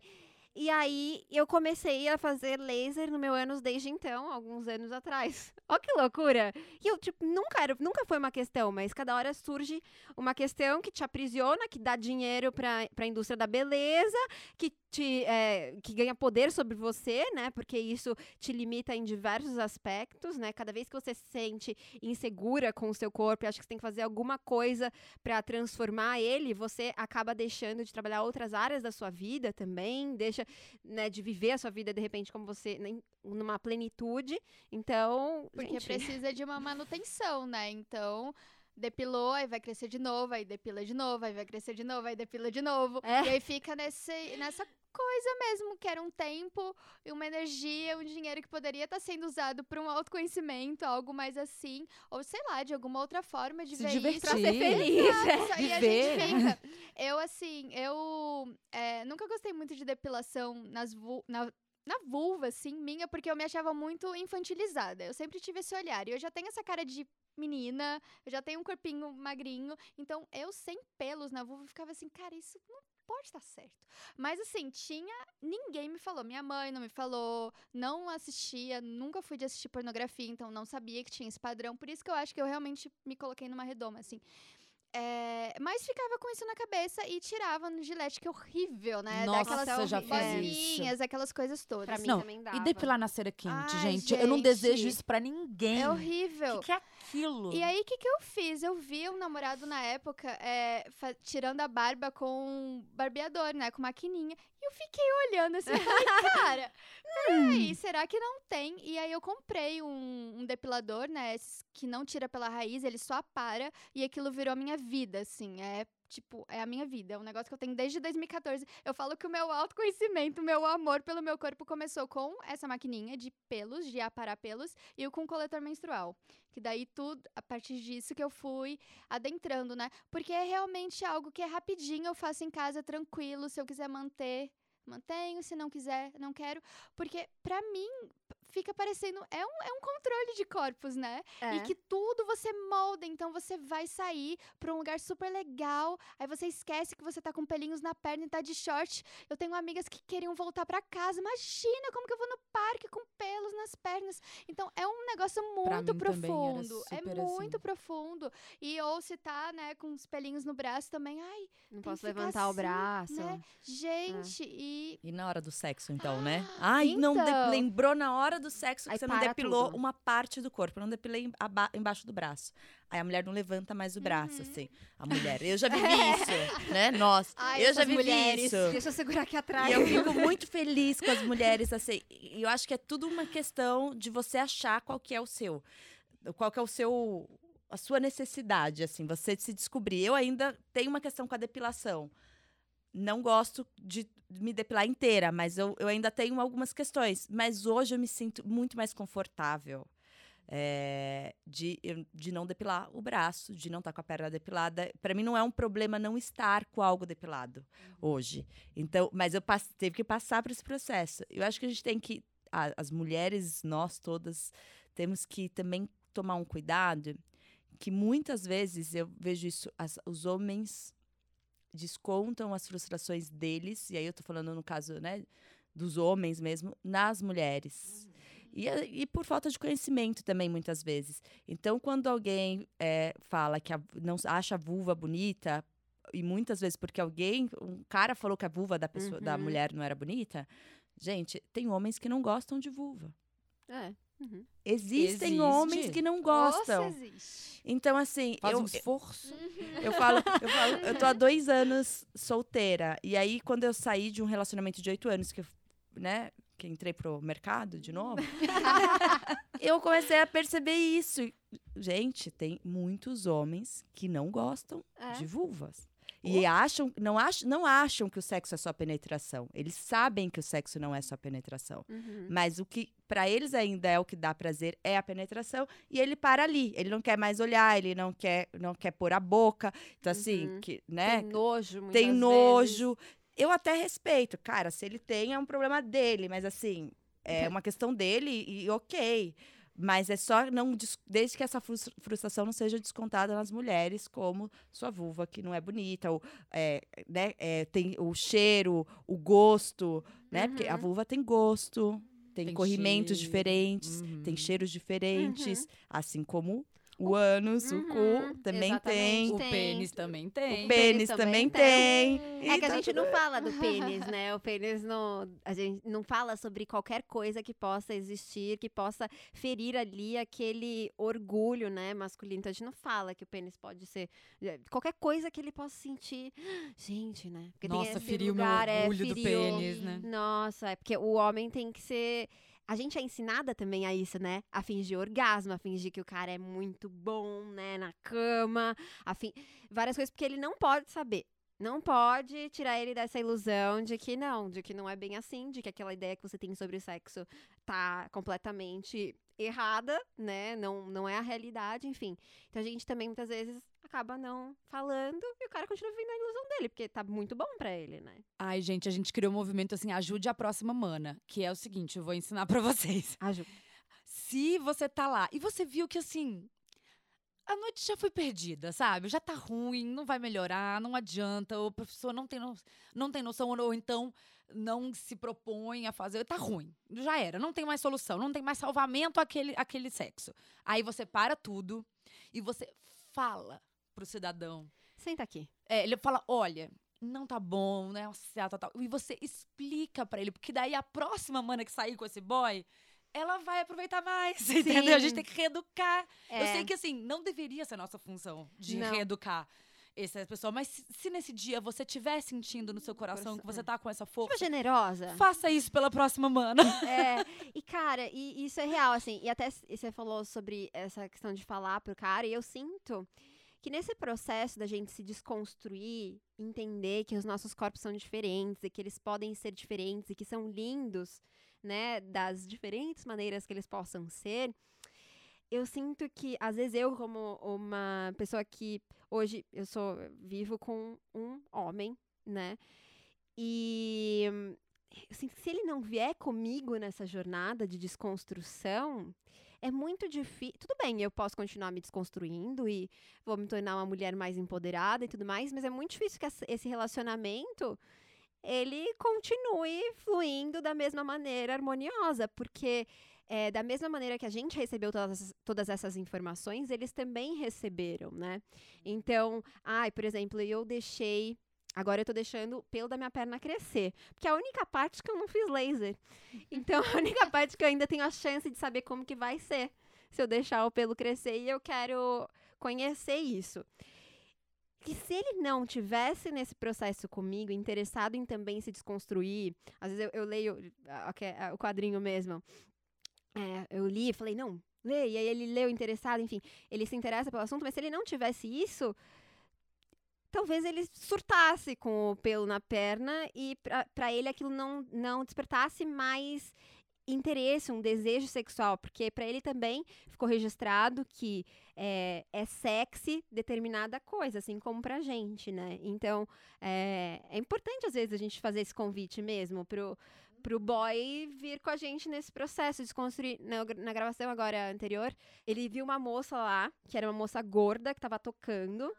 E aí eu comecei a fazer laser no meu ânus desde então, alguns anos atrás. Ó que loucura! E eu, tipo, nunca, era, nunca foi uma questão, mas cada hora surge uma questão que te aprisiona, que dá dinheiro pra, pra indústria da beleza, que te é, que ganha poder sobre você, né? Porque isso te limita em diversos aspectos, né? Cada vez que você se sente insegura com o seu corpo e acha que você tem que fazer alguma coisa pra transformar ele, você acaba deixando de trabalhar outras áreas da sua vida também, deixa né, de viver a sua vida de repente como você né, numa plenitude. Então, Porque gente, precisa de uma manutenção, né? Então, depilou, aí vai crescer de novo, aí depila de novo, aí vai crescer de novo, aí depila de novo. É. E aí fica nesse, nessa coisa mesmo, que era um tempo, e uma energia, um dinheiro que poderia estar sendo usado para um autoconhecimento, algo mais assim, ou sei lá, de alguma outra forma de Se ver divertir. isso. pra ser feliz. é. Exato, E a gente fica. Eu, assim, eu é, nunca gostei muito de depilação nas vul- na, na vulva, assim, minha, porque eu me achava muito infantilizada. Eu sempre tive esse olhar. E eu já tenho essa cara de menina, eu já tenho um corpinho magrinho. Então, eu sem pelos na vulva ficava assim, cara, isso não pode estar certo. Mas assim, tinha. Ninguém me falou. Minha mãe não me falou, não assistia, nunca fui de assistir pornografia, então não sabia que tinha esse padrão. Por isso que eu acho que eu realmente me coloquei numa redoma, assim. É, mas ficava com isso na cabeça e tirava no gilete, que é horrível, né? Nossa, Daquelas eu já bolinhas, aquelas coisas todas. Pra mim Não, também dava. E depilar na cera quente, Ai, gente. Eu não gente. desejo isso pra ninguém. É O horrível. que, que é aquilo? E aí, o que, que eu fiz? Eu vi um namorado na época é, tirando a barba com barbeador, né? Com maquininha. E eu fiquei olhando assim, falei, cara, peraí, será que não tem? E aí eu comprei um, um depilador, né? Que não tira pela raiz, ele só para. E aquilo virou a minha vida, assim. É tipo, é a minha vida. É um negócio que eu tenho desde 2014. Eu falo que o meu autoconhecimento, o meu amor pelo meu corpo começou com essa maquininha de pelos, de aparar pelos, e o com coletor menstrual. Que daí tudo, a partir disso que eu fui adentrando, né? Porque é realmente algo que é rapidinho, eu faço em casa tranquilo, se eu quiser manter, mantenho, se não quiser, não quero. Porque pra mim fica parecendo é um, é um controle de corpos, né? É. E que tudo você molda, então você vai sair pra um lugar super legal, aí você esquece que você tá com pelinhos na perna e tá de short. Eu tenho amigas que queriam voltar pra casa, imagina como que eu vou no parque com pelos nas pernas. Então é um negócio muito profundo, é muito assim. profundo. E ou se tá, né, com os pelinhos no braço também, ai, Não posso levantar o assim, braço. né? Gente, e E na hora do sexo, então, né? Ai, não de- então. lembrou na hora do do sexo que Aí você não para depilou tudo. uma parte do corpo. Eu não depilei aba- embaixo do braço. Aí a mulher não levanta mais o braço, assim. A mulher. Eu já vivi isso, né? Nós. Ai, eu já vivi mulheres. isso. Deixa eu segurar aqui atrás. E eu fico muito feliz com as mulheres, assim. E eu acho que é tudo uma questão de você achar qual que é o seu. Qual que é o seu. A sua necessidade, assim, você se descobrir. Eu ainda tenho uma questão com a depilação. Não gosto de me depilar inteira, mas eu, eu ainda tenho algumas questões. Mas hoje eu me sinto muito mais confortável. é, de, de não depilar o braço, de não estar com a perna depilada. Para mim não é um problema não estar com algo depilado hoje. Então, mas eu passe- teve que passar por esse processo. Eu acho que a gente tem que a- as mulheres, nós todas, temos que também tomar um cuidado que muitas vezes eu vejo isso as- os homens descontam as frustrações deles e aí eu tô falando no caso, né, dos homens mesmo nas mulheres. E, a- e por falta de conhecimento também, muitas vezes. Então, quando alguém é, fala que a- não acha a vulva bonita, e muitas vezes porque alguém, um cara falou que a vulva da, pessoa, da Uhum. mulher não era bonita, gente, tem homens que não gostam de vulva. É. uhum. Existem Existe. homens que não gostam. Nossa, existe. Então, assim, Faz eu, um esforço. eu falo, eu falo, eu tô há dois anos solteira. E aí, quando eu saí de um relacionamento de oito anos, que, eu, né, que entrei pro mercado de novo, eu comecei a perceber isso. Gente, tem muitos homens que não gostam É. de vulvas. E acham, não, acham, não acham que o sexo é só penetração. Eles sabem que o sexo não é só penetração. Uhum. Mas o que para eles ainda é o que dá prazer é a penetração e ele para ali. Ele não quer mais olhar, ele não quer não quer pôr a boca. Então assim, Uhum. que, né? Tem nojo, Tem vezes. nojo. Eu até respeito, cara, se ele tem é um problema dele, mas assim, é uma questão dele e OK. Mas é só não des- desde que essa frus- frustração não seja descontada nas mulheres, como sua vulva que não é bonita, ou, é, né, é, tem o cheiro, o gosto, né? Porque a Uhum. vulva tem gosto, tem, Tem corrimentos cheiro. diferentes, Uhum. tem cheiros diferentes, assim como o ânus, o cu Uhum, também tem. O Tem. pênis também tem. O pênis também tem. É que a Então, gente não fala do pênis, né? O pênis não. A gente não fala sobre qualquer coisa que possa existir, que possa ferir ali aquele orgulho, né, masculino. Então a gente não fala que o pênis pode ser. é, Qualquer coisa que ele possa sentir. Gente, né? Porque tem Nossa, feriu meu lugar, é, orgulho do feriu. pênis, né? Nossa, é porque o homem tem que ser. A gente é ensinada também a isso, né? A fingir orgasmo, a fingir que o cara é muito bom, né? Na cama, a fin... várias coisas, porque ele não pode saber. Não pode tirar ele dessa ilusão de que não, de que não é bem assim, de que aquela ideia que você tem sobre o sexo tá completamente errada, né? Não, não é a realidade, enfim. Então a gente também muitas vezes acaba não falando e o cara continua vivendo a ilusão dele, porque tá muito bom pra ele, né? Ai, gente, a gente criou um movimento assim, ajude a próxima mana, que é o seguinte, eu vou ensinar pra vocês. Aju. Se você tá lá e você viu que assim, a noite já foi perdida, sabe? Já tá ruim, não vai melhorar, não adianta, o professor não tem, no- não tem noção, ou então não se propõe a fazer, tá ruim, já era, não tem mais solução, não tem mais salvamento àquele, àquele sexo. Aí você para tudo e você fala pro cidadão. Senta aqui. É, ele fala, olha, não tá bom, né? Tal, tal, tal. E você explica pra ele, porque daí a próxima mana que sair com esse boy, ela vai aproveitar mais, entendeu? A gente tem que reeducar. Eu É. sei que, assim, não deveria ser nossa função de Não. reeducar essa pessoa, mas se, se nesse dia você estiver sentindo no seu coração que você tá com essa Tipo, força, generosa. faça isso pela próxima mana. É, e cara, e isso é real, assim, e até você falou sobre essa questão de falar pro cara, e eu sinto que nesse processo da gente se desconstruir, entender que os nossos corpos são diferentes e que eles podem ser diferentes e que são lindos, né, das diferentes maneiras que eles possam ser, eu sinto que, às vezes, eu, como uma pessoa que hoje eu sou vivo com um homem, né? E eu sinto que se ele não vier comigo nessa jornada de desconstrução, é muito difícil. Tudo bem, eu posso continuar me desconstruindo e vou me tornar uma mulher mais empoderada e tudo mais, mas é muito difícil que esse relacionamento ele continue fluindo da mesma maneira harmoniosa, porque é, da mesma maneira que a gente recebeu todas, essas- todas essas informações, eles também receberam, né? Então, ai, por exemplo, eu deixei Agora eu tô deixando o pelo da minha perna crescer. Porque é a única parte que eu não fiz laser. Então, a única parte que eu ainda tenho a chance de saber como que vai ser. Se eu deixar o pelo crescer e eu quero conhecer isso. Que se ele não tivesse nesse processo comigo, interessado em também se desconstruir, às vezes eu, eu leio o quadrinho mesmo. É, eu li e falei, não, lê. E aí ele leu interessado, enfim, ele se interessa pelo assunto, mas se ele não tivesse isso, talvez ele surtasse com o pelo na perna e para ele aquilo não, não despertasse mais interesse, um desejo sexual, porque para ele também ficou registrado que é, é sexy determinada coisa, assim como pra gente, né? Então, é, é importante às vezes a gente fazer esse convite mesmo pro, pro boy vir com a gente nesse processo de construir. Na, na gravação agora anterior, ele viu uma moça lá, que era uma moça gorda, que tava tocando.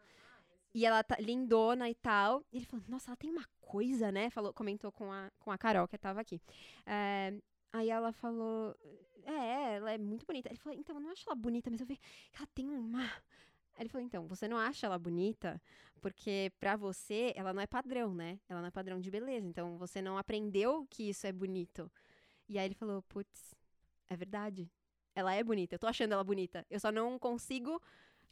E ela tá lindona e tal. E ele falou, nossa, ela tem uma coisa, né? Falou, comentou com a, com a Carol, que tava aqui. É, aí ela falou, é, ela é muito bonita. Ele falou, então, eu não acho ela bonita, mas eu vi que ela tem uma. Ele falou, então, você não acha ela bonita porque pra você ela não é padrão, né? Ela não é padrão de beleza. Então você não aprendeu que isso é bonito. E aí ele falou, putz, é verdade. Ela é bonita. Eu tô achando ela bonita. Eu só não consigo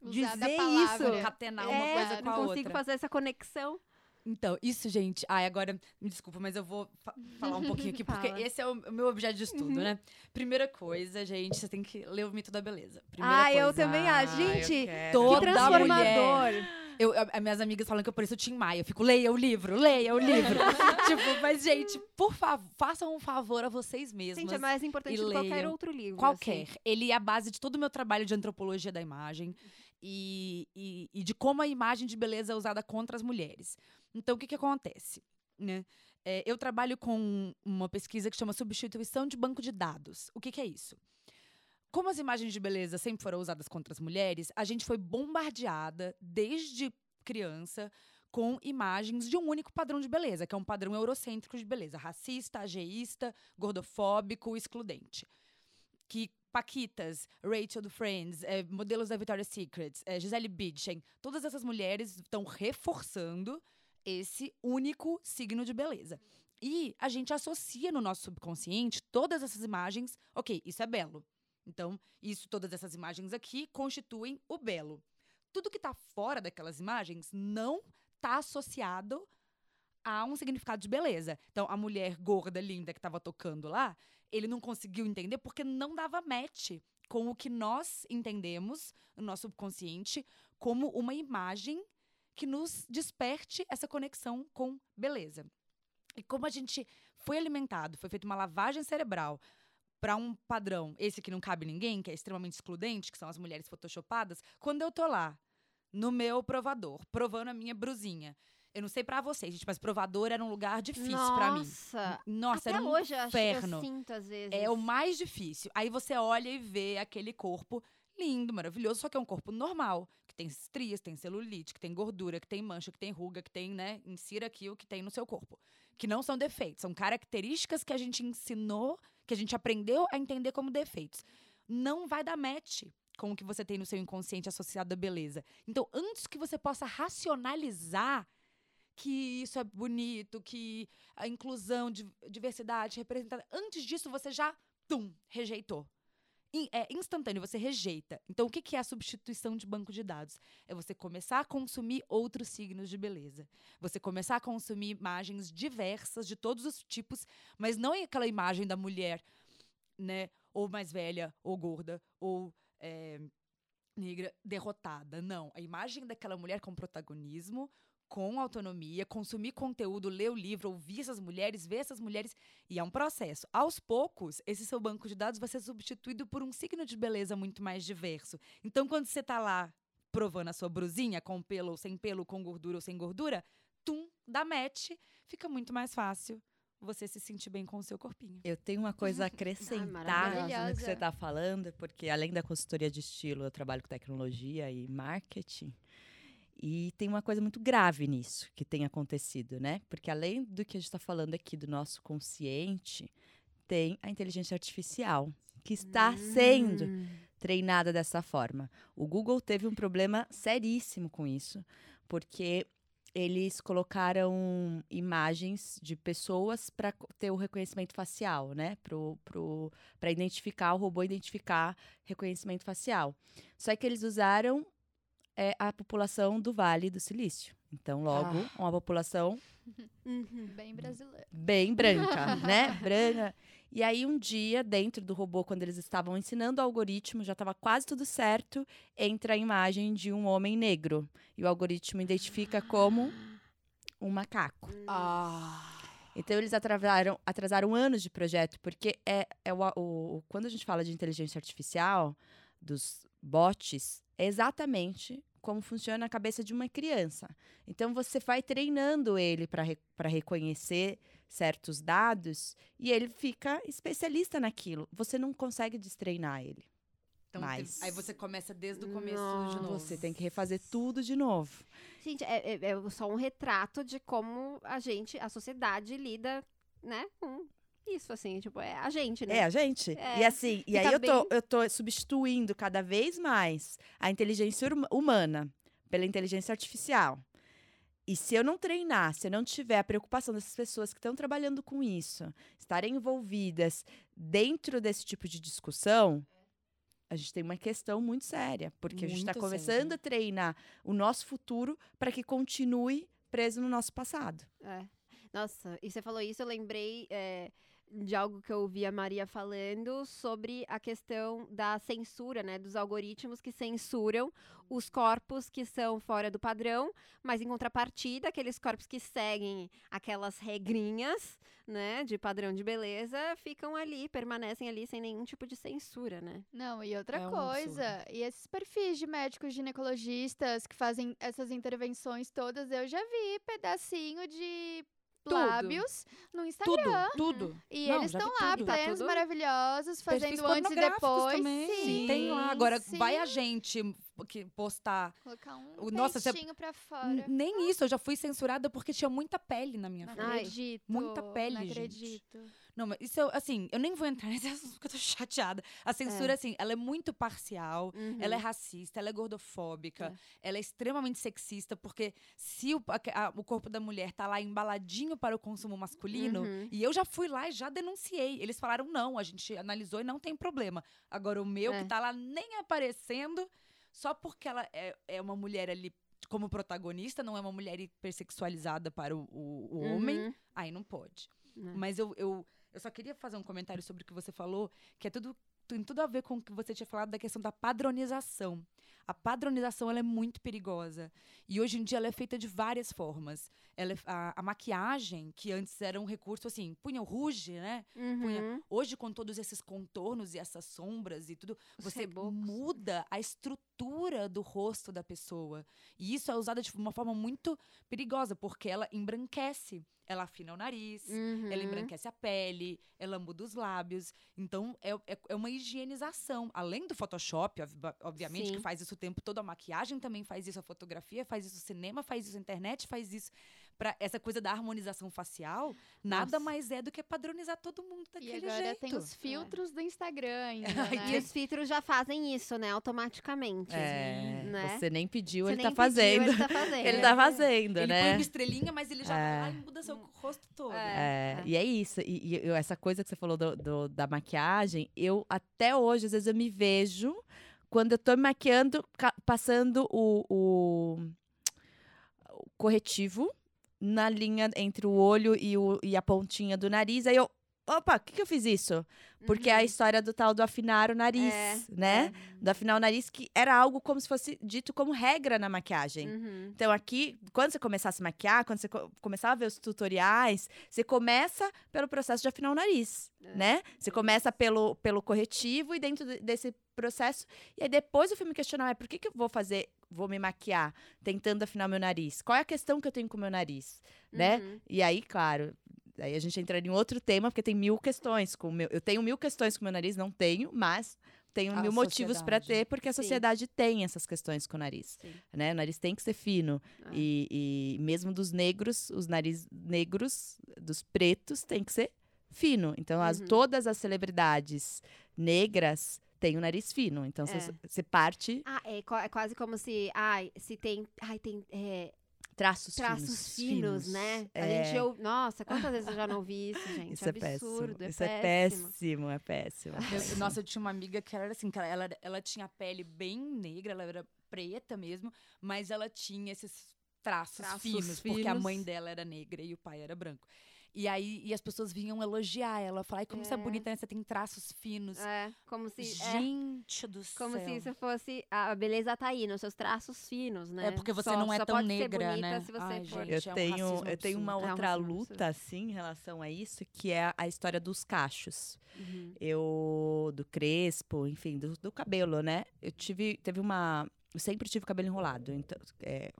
Usar dizer isso. Catenar uma é, coisa com a outra. Não consigo fazer essa conexão. Então, isso, gente. Ai, agora, me desculpa, mas eu vou fa falar um pouquinho aqui, porque esse é o, meu objeto de estudo, uhum. né? Primeira coisa, gente, você tem que ler o mito da beleza. Primeira ah, coisa. eu também acho. Gente, que transformador. Eu, eu, minhas amigas falam que eu pareço o Tim Maia. Eu fico, leia o livro, leia o livro. tipo, mas, gente, por favor, façam um favor a vocês mesmos. Gente, é mais importante que qualquer outro livro. Qualquer. Assim. Ele é a base de todo o meu trabalho de antropologia da imagem e, e, e de como a imagem de beleza é usada contra as mulheres. Então, o que, que acontece? Né? É, eu trabalho com uma pesquisa que chama substituição de banco de dados. O que, que é isso? Como as imagens de beleza sempre foram usadas contra as mulheres, a gente foi bombardeada desde criança com imagens de um único padrão de beleza, que é um padrão eurocêntrico de beleza, racista, ageísta, gordofóbico, excludente. Que Paquitas, Rachel do Friends, é, modelos da Victoria's Secret, é, Gisele Bündchen, todas essas mulheres estão reforçando esse único signo de beleza. E a gente associa no nosso subconsciente todas essas imagens, ok, isso é belo. Então, isso, todas essas imagens aqui constituem o belo. Tudo que está fora daquelas imagens não está associado a um significado de beleza. Então, a mulher gorda, linda que estava tocando lá, ele não conseguiu entender porque não dava match com o que nós entendemos no nosso subconsciente como uma imagem que nos desperte essa conexão com beleza. E como a gente foi alimentado, foi feita uma lavagem cerebral para um padrão, esse que não cabe ninguém, que é extremamente excludente, que são as mulheres photoshopadas, quando eu tô lá no meu provador, provando a minha brusinha, eu não sei para vocês, gente, mas provador era um lugar difícil para mim. Nossa. Nossa, Até era um hoje inferno. Eu sinto às vezes. É o mais difícil. Aí você olha e vê aquele corpo lindo, maravilhoso, só que é um corpo normal, que tem estrias, tem celulite, que tem gordura, que tem mancha, que tem ruga, que tem, né, insira aqui o que tem no seu corpo. Que não são defeitos, são características que a gente ensinou, que a gente aprendeu a entender como defeitos. Não vai dar match com o que você tem no seu inconsciente associado à beleza. Então, antes que você possa racionalizar que isso é bonito, que a inclusão, diversidade, representada, antes disso você já, tum, rejeitou é instantâneo, você rejeita. Então, o que é a substituição de banco de dados? É você começar a consumir outros signos de beleza. Você começar a consumir imagens diversas, de todos os tipos, mas não é aquela imagem da mulher, né? Ou mais velha, ou gorda, ou é, negra, derrotada. Não. A imagem daquela mulher com protagonismo, com autonomia, consumir conteúdo, ler o livro, ouvir essas mulheres, ver essas mulheres. E é um processo. Aos poucos, esse seu banco de dados vai ser substituído por um signo de beleza muito mais diverso. Então, quando você está lá provando a sua brusinha, com pelo ou sem pelo, com gordura ou sem gordura, tum, dá match, fica muito mais fácil você se sentir bem com o seu corpinho. Eu tenho uma coisa a acrescentar ah, no que você está falando, porque além da consultoria de estilo, eu trabalho com tecnologia e marketing. E tem uma coisa muito grave nisso que tem acontecido, né? Porque além do que a gente está falando aqui do nosso consciente, tem a inteligência artificial, que está hum. sendo treinada dessa forma. O Google teve um problema seríssimo com isso, porque eles colocaram imagens de pessoas para ter o reconhecimento facial, né? Para identificar, o robô identificar reconhecimento facial. Só que eles usaram é, a população do Vale do Silício. Então, logo, Ah. uma população Uhum. Bem brasileiro. bem branca, né? Branca. E aí, um dia, dentro do robô, quando eles estavam ensinando o algoritmo, já estava quase tudo certo, entra a imagem de um homem negro. E o algoritmo identifica como um macaco. Ah. Então, eles atrasaram, atrasaram anos de projeto, porque é, é o, o- quando a gente fala de inteligência artificial, dos bots, é exatamente como funciona a cabeça de uma criança. Então, você vai treinando ele para reconhecer certos dados e ele fica especialista naquilo. Você não consegue destreinar ele. Então, tem- Mas- aí você começa desde o começo de Nossa. novo. Você tem que refazer tudo de novo. Gente, é, é- é só um retrato de como a gente, a sociedade lida, né, com isso, assim, tipo, é a gente, né? É, a gente. É. E assim, e Fica aí eu tô, bem- eu tô substituindo cada vez mais a inteligência huma- humana pela inteligência artificial. E se eu não treinar, se eu não tiver a preocupação dessas pessoas que estão trabalhando com isso, estarem envolvidas dentro desse tipo de discussão, a gente tem uma questão muito séria. Porque a gente está Muito começando séria. a treinar o nosso futuro para que continue preso no nosso passado. É. Nossa, e você falou isso, eu lembrei é, de algo que eu ouvi a Maria falando sobre a questão da censura, né? Dos algoritmos que censuram os corpos que são fora do padrão, mas em contrapartida, aqueles corpos que seguem aquelas regrinhas, né? De padrão de beleza, ficam ali, permanecem ali sem nenhum tipo de censura, né? Não, e outra É um coisa, e esses perfis de médicos ginecologistas que fazem essas intervenções todas, eu já vi pedacinho de. Lábios no Instagram. Tudo, tudo. E Não, eles estão lá, tudo. Tá plenos, tudo? maravilhosos, fazendo antes e depois. também. Sim, Tem lá. Agora, sim. vai a gente que postar. Colocar um O- nossa, você- pra fora. Nem isso, eu já fui censurada porque tinha muita pele na minha Não frente. Acredito. muita pele, não gente. acredito. Não, mas isso, eu, assim, eu nem vou entrar nesse assunto porque eu tô chateada. A censura, assim, ela é muito parcial, Uhum. ela é racista, ela é gordofóbica, ela é extremamente sexista, porque se o, a- o corpo da mulher tá lá embaladinho para o consumo masculino, Uhum. e eu já fui lá e já denunciei. Eles falaram, não, a gente analisou e não tem problema. Agora, o meu, É. que tá lá nem aparecendo, só porque ela é, é uma mulher ali como protagonista, não é uma mulher hipersexualizada para o, o- o homem, Uhum. aí não pode. Né. Mas eu, eu, eu só queria fazer um comentário sobre o que você falou, que é tudo tem tudo a ver com o que você tinha falado da questão da padronização. A padronização ela é muito perigosa. E hoje em dia ela é feita de várias formas. Ela é- a, a maquiagem, que antes era um recurso assim, punha o rouge, né? punha- Uhum. Hoje, com todos esses contornos e essas sombras e tudo, Os você rebocos. muda a estrutura do rosto da pessoa. E isso é usado de uma forma muito perigosa, porque ela embranquece. Ela afina o nariz, ela Uhum. embranquece a pele, ela muda os lábios. Então, é, é, é uma higienização. Além do Photoshop, ob- obviamente, Sim. que faz isso o tempo todo, a maquiagem também faz isso, a fotografia faz isso, o cinema faz isso, a internet faz isso. Pra essa coisa da harmonização facial, nada Nossa. mais é do que padronizar todo mundo E daquele agora jeito. tem os filtros do Instagram ainda, Ai, né? E os filtros já fazem isso, né? Automaticamente. É, né? Você nem pediu, Você ele nem tá fazendo. Pediu, ele tá fazendo. Ele tá fazendo, Ele põe né? uma estrelinha, mas ele já É. vai lá e muda seu rosto todo. É. É, e é isso. E, e essa coisa que você falou do- do- da maquiagem, eu até hoje, às vezes, eu me vejo quando eu tô me maquiando, passando o- o corretivo na linha entre o olho e, o- e a pontinha do nariz. Aí eu. Opa, o que, que eu fiz isso? Porque é a Uhum. história do tal do afinar o nariz, É, né? Do afinar o nariz, que era algo como se fosse dito como regra na maquiagem. Uhum. Então, aqui, quando você começar a se maquiar, quando você co- começar a ver os tutoriais, você começa pelo processo de afinar o nariz, É. né? Você começa pelo, pelo corretivo e dentro de- desse processo. E aí depois eu fui me questionar, mas por que, que eu vou fazer, vou me maquiar tentando afinar meu nariz? Qual é a questão que eu tenho com o meu nariz, né? Uhum. E aí, claro. Aí a gente entra em outro tema, porque tem mil questões com o meu. Eu tenho mil questões com o meu nariz, não tenho, mas tenho A mil motivos para sociedade. ter, porque a Sim. sociedade tem essas questões com o nariz. Sim. Né? O nariz tem que ser fino. Ah. E, e mesmo dos negros, os narizes negros, dos pretos, tem que ser fino. Então, as, Uhum. todas as celebridades negras têm o nariz fino. Então, É. você você parte. Ah, é, é quase como se. Ai, se tem. Ai, tem. é, Traços, traços finos, finos, né? A É. gente ouve. Nossa, quantas vezes eu já não ouvi isso, gente? Isso é Absurdo, péssimo. é Isso é péssimo. péssimo, é péssimo. Eu- nossa, eu tinha uma amiga que ela era assim, que ela, ela, tinha a pele bem negra, ela era preta mesmo, mas ela tinha esses traços, Traços finos, porque a finos. mãe dela era negra e o pai era branco. E aí e as pessoas vinham elogiar ela, falar, ai, como você é É. bonita, né? Você tem traços finos. É, como se. é, Gente do como céu. se isso fosse. A beleza tá aí, nos seus traços finos, né? É porque você Só- não é só tão pode ser negra, bonita né? Se você Ai, for. gente. Eu é um tenho, eu tenho uma absurdo. É um outra luta, absurdo. assim, em relação a isso, que é a história dos cachos. Uhum. Eu, do crespo, enfim, do, do cabelo, né? Eu tive, teve uma, eu sempre tive cabelo enrolado, então, é,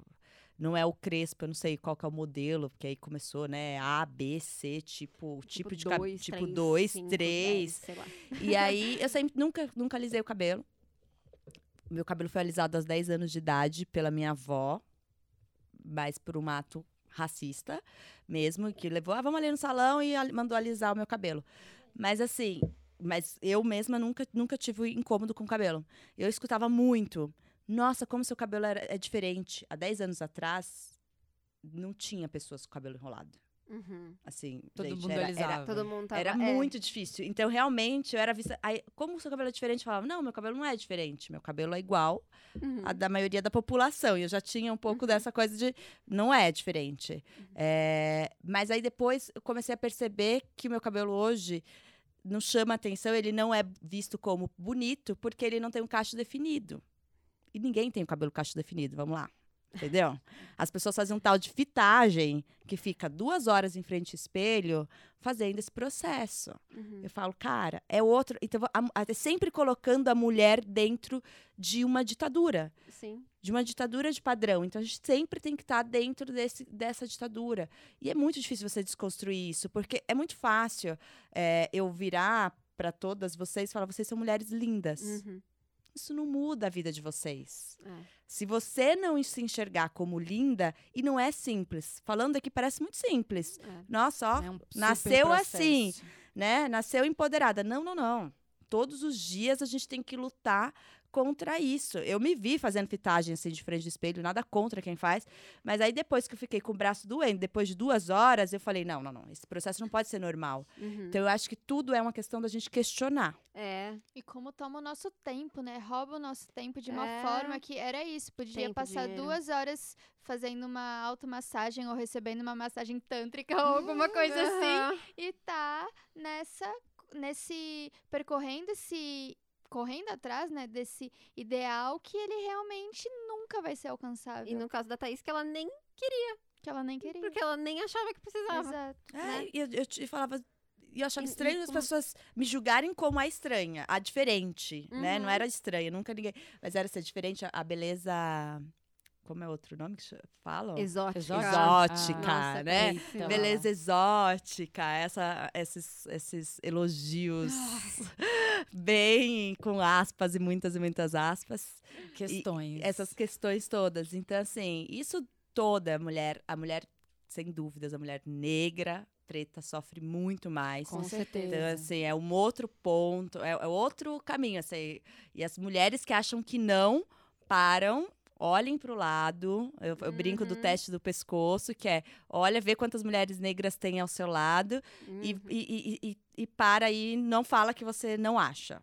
não é o crespo, eu não sei qual que é o modelo, porque aí começou, né, A, B, C, tipo, tipo, de cabelo, dois, tipo três, 2, cinco, 3, dez, sei lá. E aí, eu sempre, nunca, nunca alisei o cabelo. Meu cabelo foi alisado aos 10 anos de idade pela minha avó, mas por um ato racista mesmo, que levou, ah, vamos ali no salão e mandou alisar o meu cabelo. Mas assim, mas eu mesma nunca, nunca tive incômodo com o cabelo. Eu escutava muito, nossa, como seu cabelo era, é diferente. Há 10 anos atrás, não tinha pessoas com cabelo enrolado. Uhum. Assim, Todo gente, mundo era, era, Todo mundo tava. era é, muito difícil. Então, realmente, eu era vista. Aí, como o seu cabelo é diferente, eu falava: não, meu cabelo não é diferente. Meu cabelo é igual uhum. a da maioria da população. E eu já tinha um pouco dessa coisa de não é diferente. É, mas aí depois eu comecei a perceber que o meu cabelo hoje não chama atenção, ele não é visto como bonito, porque ele não tem um cacho definido. E ninguém tem o cabelo cacho definido, vamos lá. Entendeu? As pessoas fazem um tal de fitagem que fica duas horas em frente ao espelho fazendo esse processo. Uhum. Eu falo, cara, é outro. Então, a- a- é sempre colocando a mulher dentro de uma ditadura, Sim. de uma ditadura de padrão. Então, a gente sempre tem que estar dentro desse, dessa ditadura. E é muito difícil você desconstruir isso, porque é muito fácil é, eu virar para todas vocês e falar, vocês são mulheres lindas. Uhum. Isso não muda a vida de vocês. É. Se você não se enxergar como linda, e não é simples. Falando aqui parece muito simples. É. Nossa, ó, É um nasceu assim processo. né? Nasceu empoderada. Não, não, não. Todos os dias a gente tem que lutar contra isso. Eu me vi fazendo fitagem assim de frente do espelho, nada contra quem faz. Mas aí depois que eu fiquei com o braço doendo, depois de duas horas, eu falei, não, não, não. Esse processo não pode ser normal. Uhum. Então eu acho que tudo é uma questão da gente questionar. É. E como toma o nosso tempo, né? Rouba o nosso tempo de uma É. forma que era isso. Podia Tempo, passar dinheiro. duas horas fazendo uma automassagem ou recebendo uma massagem tântrica ou alguma coisa assim. E tá nessa, nesse, percorrendo esse, correndo atrás, né? Desse ideal que ele realmente nunca vai ser alcançável. E no caso da Thaís, que ela nem. Que ela nem queria. Porque ela nem achava que precisava. Exato. É, Né? e eu, eu te falava. E eu achava E- e estranho as como- pessoas me julgarem como a estranha, a diferente, né? Não Uhum. era estranha, nunca ninguém. Mas era ser diferente, a- a beleza. Como é outro nome que falam? Exótica. Exótica, Nossa, né? então. Beleza exótica, essa, esses, esses elogios bem com aspas e muitas e muitas aspas. Questões. Essas questões todas. Então, assim, isso toda mulher, a mulher, sem dúvidas, a mulher negra, preta, sofre muito mais. Com Com certeza. Então, assim, é um outro ponto, é, é outro caminho. Assim, e as mulheres que acham que não param, olhem para o lado. Eu, eu brinco do Uhum. teste do pescoço, que é olha, vê quantas mulheres negras tem ao seu lado e, Uhum. e, e, e, e para aí, não fala que você não acha.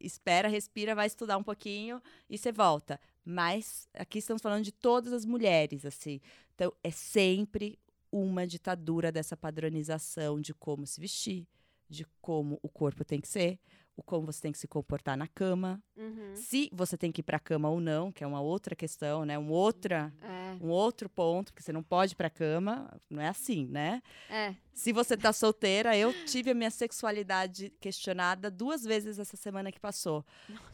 Espera, respira, vai estudar um pouquinho e você volta. Mas aqui estamos falando de todas as mulheres, assim. Então, é sempre uma ditadura dessa padronização de como se vestir, de como o corpo tem que ser, o como você tem que se comportar na cama, Uhum. se você tem que ir para a cama ou não, que é uma outra questão, né? Um outra, É. um outro ponto, porque você não pode ir para a cama, não é assim, né? É. Se você tá solteira, eu tive a minha sexualidade questionada duas vezes essa semana que passou.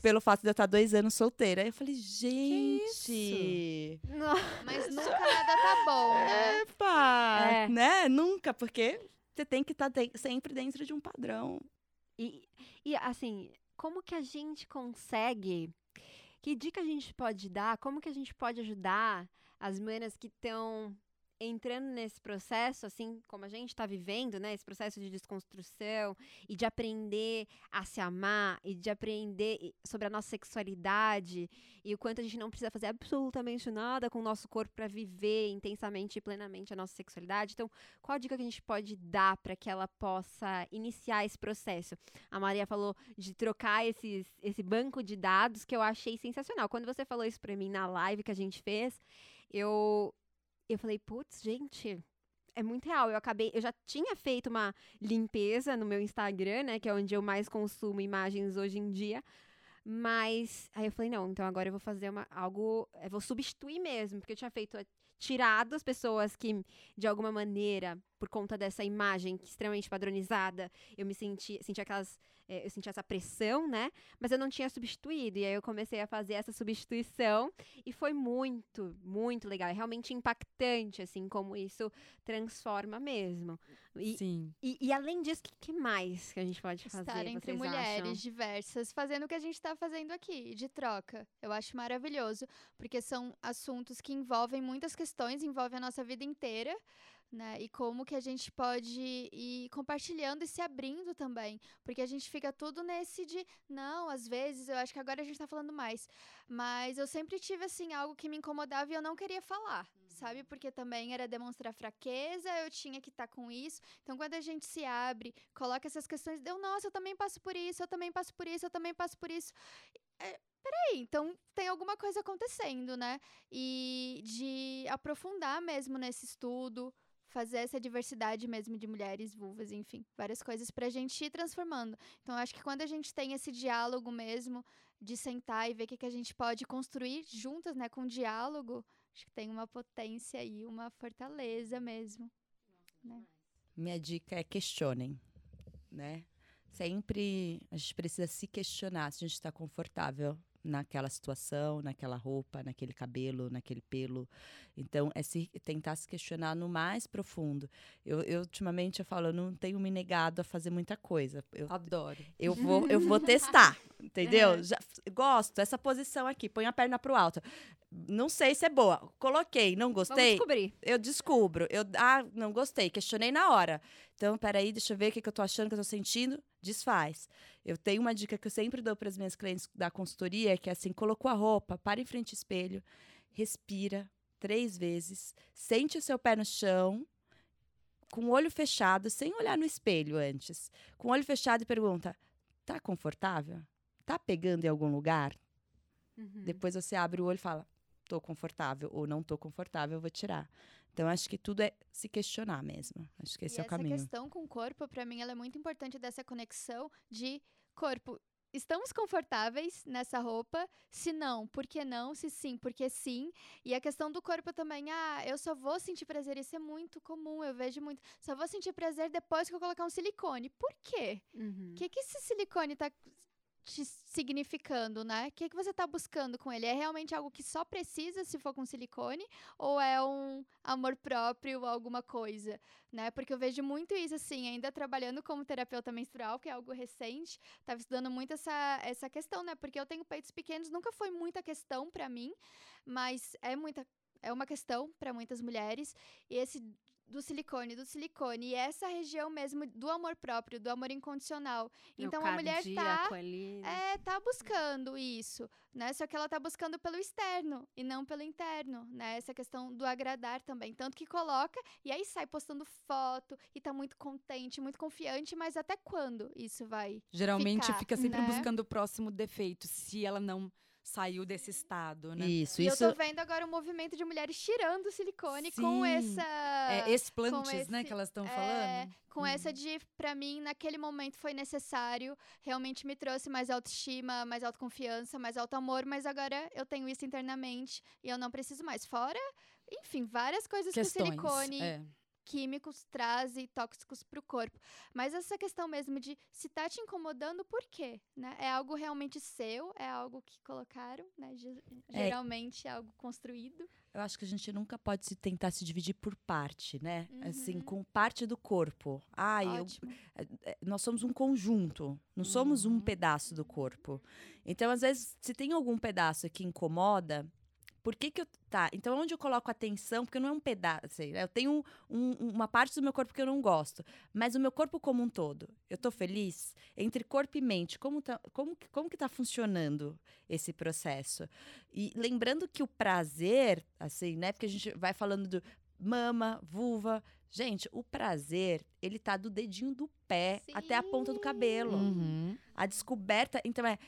Pelo fato de eu estar dois anos solteira. Aí eu falei, gente. Mas nunca nada tá bom, né? Epa! É. Né? Nunca, porque você tem que estar sempre dentro de um padrão. E, e assim, como que a gente consegue. Que dica a gente pode dar? Como que a gente pode ajudar as meninas que estão entrando nesse processo, assim como a gente está vivendo, né? Esse processo de desconstrução e de aprender a se amar e de aprender sobre a nossa sexualidade e o quanto a gente não precisa fazer absolutamente nada com o nosso corpo para viver intensamente e plenamente a nossa sexualidade. Então, qual a dica que a gente pode dar para que ela possa iniciar esse processo? A Maria falou de trocar esses, esse banco de dados que eu achei sensacional. Quando você falou isso para mim na live que a gente fez, eu eu falei, putz, gente, é muito real. Eu acabei, eu já tinha feito uma limpeza no meu Instagram, né, que é onde eu mais consumo imagens hoje em dia. Mas aí eu falei, não, então agora eu vou fazer uma, algo, eu vou substituir mesmo, porque eu tinha feito tirado as pessoas que de alguma maneira, por conta dessa imagem extremamente padronizada, eu me senti, senti aquelas eu senti essa pressão, né? Mas eu não tinha substituído. E aí eu comecei a fazer essa substituição e foi muito, muito legal. É realmente impactante, assim, como isso transforma mesmo. E, Sim. E, e além disso, o que, que, mais que a gente pode fazer? Estar entre mulheres acham? diversas, fazendo o que a gente está fazendo aqui, de troca. Eu acho maravilhoso, porque são assuntos que envolvem muitas questões, envolvem a nossa vida inteira né? E como que a gente pode ir compartilhando e se abrindo também. Porque a gente fica tudo nesse de, não, às vezes, eu acho que agora a gente tá falando mais. Mas eu sempre tive, assim, algo que me incomodava e eu não queria falar, uhum. sabe? Porque também era demonstrar fraqueza, eu tinha que estar tá com isso. Então, quando a gente se abre, coloca essas questões, deu, nossa, eu também passo por isso, eu também passo por isso, eu também passo por isso. É, peraí, então tem alguma coisa acontecendo, né? E de aprofundar mesmo nesse estudo, fazer essa diversidade mesmo de mulheres, vulvas, enfim, várias coisas para a gente ir transformando. Então, acho que quando a gente tem esse diálogo mesmo, de sentar e ver o que, que a gente pode construir juntas, né, com diálogo, acho que tem uma potência e uma fortaleza mesmo. Né? Minha dica é questionem, né? Sempre a gente precisa se questionar se a gente está confortável naquela situação, naquela roupa, naquele cabelo, naquele pelo. Então, é se, tentar se questionar no mais profundo. Eu, eu, ultimamente, eu falo, eu não tenho me negado a fazer muita coisa. Eu adoro. Eu vou, eu vou testar, entendeu? Já, gosto, essa posição aqui, põe a perna pro alto. Não sei se é boa. Coloquei, não gostei. Vamos descobrir. Eu descubro. Eu, ah, não gostei. Questionei na hora. Então, peraí, deixa eu ver o que, que eu tô achando, o que eu tô sentindo. Desfaz. Eu tenho uma dica que eu sempre dou para as minhas clientes da consultoria, que é assim, colocou a roupa, para em frente ao espelho, respira três vezes, sente o seu pé no chão, com o olho fechado, sem olhar no espelho antes. Com o olho fechado e pergunta: tá confortável? Tá pegando em algum lugar? Uhum. Depois você abre o olho e fala: tô confortável ou não tô confortável, eu vou tirar. Então, acho que tudo é se questionar mesmo. Acho que esse e é o caminho. Essa questão com o corpo, para mim, ela é muito importante dessa conexão de corpo. Estamos confortáveis nessa roupa? Se não, por que não? Se sim, porque sim. E a questão do corpo também, ah, eu só vou sentir prazer. Isso é muito comum, eu vejo muito. Só vou sentir prazer depois que eu colocar um silicone. Por quê? O uhum. que, que esse silicone tá te significando, né? O que, que você está buscando com ele? É realmente algo que só precisa se for com silicone? Ou é um amor próprio, alguma coisa, né? Porque eu vejo muito isso, assim, ainda trabalhando como terapeuta menstrual, que é algo recente, estava estudando muito essa, essa questão, né? Porque eu tenho peitos pequenos, nunca foi muita questão para mim, mas é muita é uma questão para muitas mulheres. E esse do silicone, do silicone. E essa região mesmo do amor próprio, do amor incondicional. É então a mulher tá ali, é tá buscando isso, né? Só que ela tá buscando pelo externo e não pelo interno, né? Essa questão do agradar também, tanto que coloca e aí sai postando foto e tá muito contente, muito confiante, mas até quando isso vai Geralmente ficar, fica sempre né? buscando o próximo defeito, se ela não saiu desse estado, né? Isso, e isso. eu tô vendo agora um movimento de mulheres tirando o silicone Sim. com essa. É, explantes, esse, né, que elas estão é, falando. Com hum. essa de, pra mim, naquele momento foi necessário, realmente me trouxe mais autoestima, mais autoconfiança, mais alto amor, mas agora eu tenho isso internamente e eu não preciso mais. Fora, enfim, várias coisas Questões, que o silicone. É químicos traz e tóxicos para o corpo. Mas essa questão mesmo de se tá te incomodando, por quê? Né? É algo realmente seu? É algo que colocaram? Né? É. Geralmente é, é algo construído. Eu acho que a gente nunca pode se tentar se dividir por parte, né? Uhum. Assim, com parte do corpo. Ai, eu, é, é, nós somos um conjunto, não uhum. somos um uhum. pedaço do corpo. Então, às vezes, se tem algum pedaço que incomoda, Por que, que eu. Tá, então onde eu coloco atenção? Porque não é um pedaço. Assim, né? Eu tenho um, uma parte do meu corpo que eu não gosto. Mas o meu corpo como um todo, eu tô feliz? Entre corpo e mente, como, tá, como, como que tá funcionando esse processo? E lembrando que o prazer, assim, né? Porque a gente vai falando do mama, vulva. Gente, o prazer, ele tá do dedinho do pé Sim. até a ponta do cabelo. Uhum. A descoberta. Então, é.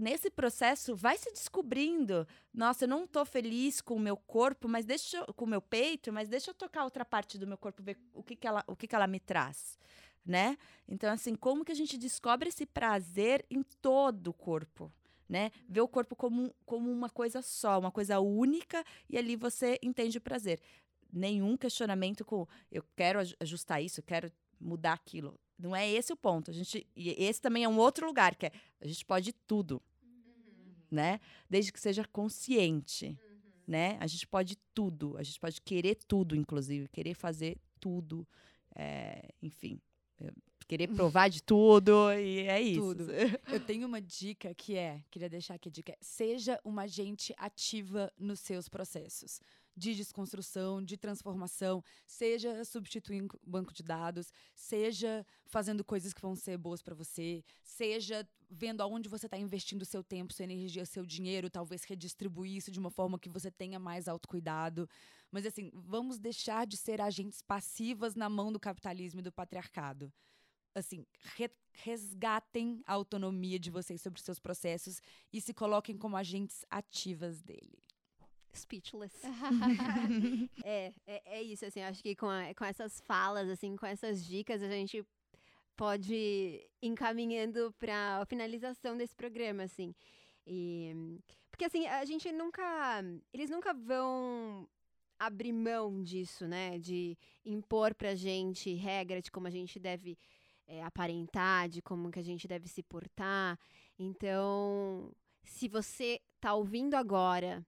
Nesse processo, vai se descobrindo. Nossa, eu não tô feliz com o meu corpo, mas deixa eu, com o meu peito, mas deixa eu tocar outra parte do meu corpo, ver o que, que, ela, o que, que ela me traz. Né? Então, assim, como que a gente descobre esse prazer em todo o corpo? Né? Ver o corpo como, como uma coisa só, uma coisa única, e ali você entende o prazer nenhum questionamento com eu quero ajustar isso, eu quero mudar aquilo. Não é esse o ponto. A gente, e esse também é um outro lugar, que é a gente pode tudo. Né? Desde que seja consciente. Uhum. Né? A gente pode tudo. A gente pode querer tudo, inclusive. Querer fazer tudo. É, enfim. Querer provar de tudo. E é isso. Tudo. Eu tenho uma dica que é: queria deixar aqui a dica: é, seja uma agente ativa nos seus processos de desconstrução, de transformação, seja substituindo banco de dados, seja fazendo coisas que vão ser boas para você, seja vendo aonde você está investindo seu tempo, sua energia, seu dinheiro, talvez redistribuir isso de uma forma que você tenha mais autocuidado. Mas assim, vamos deixar de ser agentes passivas na mão do capitalismo e do patriarcado assim, re resgatem a autonomia de vocês sobre os seus processos e se coloquem como agentes ativas dele speechless. é, é, é, isso, assim, acho que com, a, com essas falas, assim, com essas dicas, a gente pode ir encaminhando para a finalização desse programa, assim. E, porque, assim, a gente nunca... Eles nunca vão abrir mão disso, né? De impor pra gente regra de como a gente deve é, aparentar, de como que a gente deve se portar. Então, se você tá ouvindo agora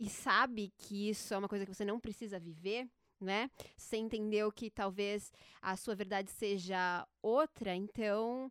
e sabe que isso é uma coisa que você não precisa viver, né? Você entendeu que talvez a sua verdade seja outra, então,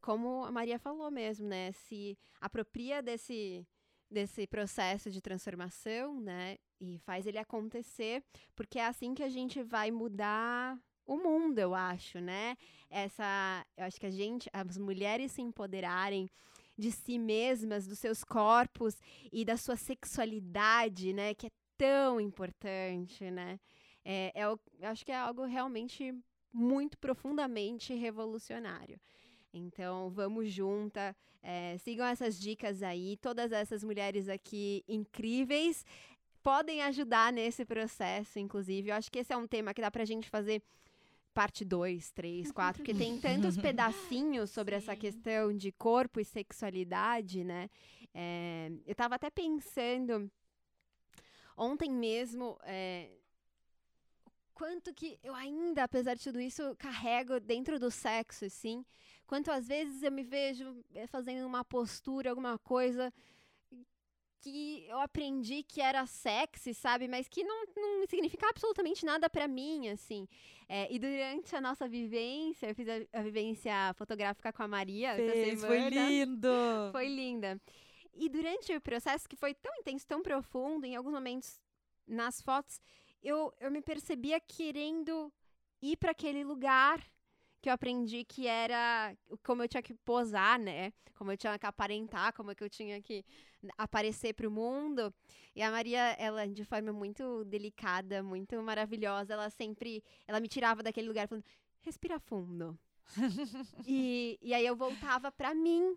como a Maria falou mesmo, né? Se apropria desse desse processo de transformação, né? E faz ele acontecer, porque é assim que a gente vai mudar o mundo, eu acho, né? Essa, eu acho que a gente, as mulheres se empoderarem de si mesmas, dos seus corpos e da sua sexualidade, né? Que é tão importante, né? É, é, eu acho que é algo realmente muito profundamente revolucionário. Então, vamos junta, é, sigam essas dicas aí. Todas essas mulheres aqui incríveis podem ajudar nesse processo, inclusive. Eu acho que esse é um tema que dá pra gente fazer parte 2, 3, 4, porque tem tantos pedacinhos sobre Sim. essa questão de corpo e sexualidade, né? É, eu tava até pensando ontem mesmo. É, quanto que eu ainda, apesar de tudo isso, carrego dentro do sexo, assim. Quanto às vezes eu me vejo é, fazendo uma postura, alguma coisa que eu aprendi que era sexy, sabe? Mas que não, não significa absolutamente nada para mim, assim. É, e durante a nossa vivência, eu fiz a, a vivência fotográfica com a Maria Fez. Foi lindo! Foi linda. E durante o processo, que foi tão intenso, tão profundo, em alguns momentos nas fotos, eu, eu me percebia querendo ir para aquele lugar que eu aprendi que era como eu tinha que posar, né? Como eu tinha que aparentar, como é que eu tinha que aparecer para o mundo. E a Maria, ela de forma muito delicada, muito maravilhosa, ela sempre, ela me tirava daquele lugar falando: "Respira fundo". e, e aí eu voltava para mim,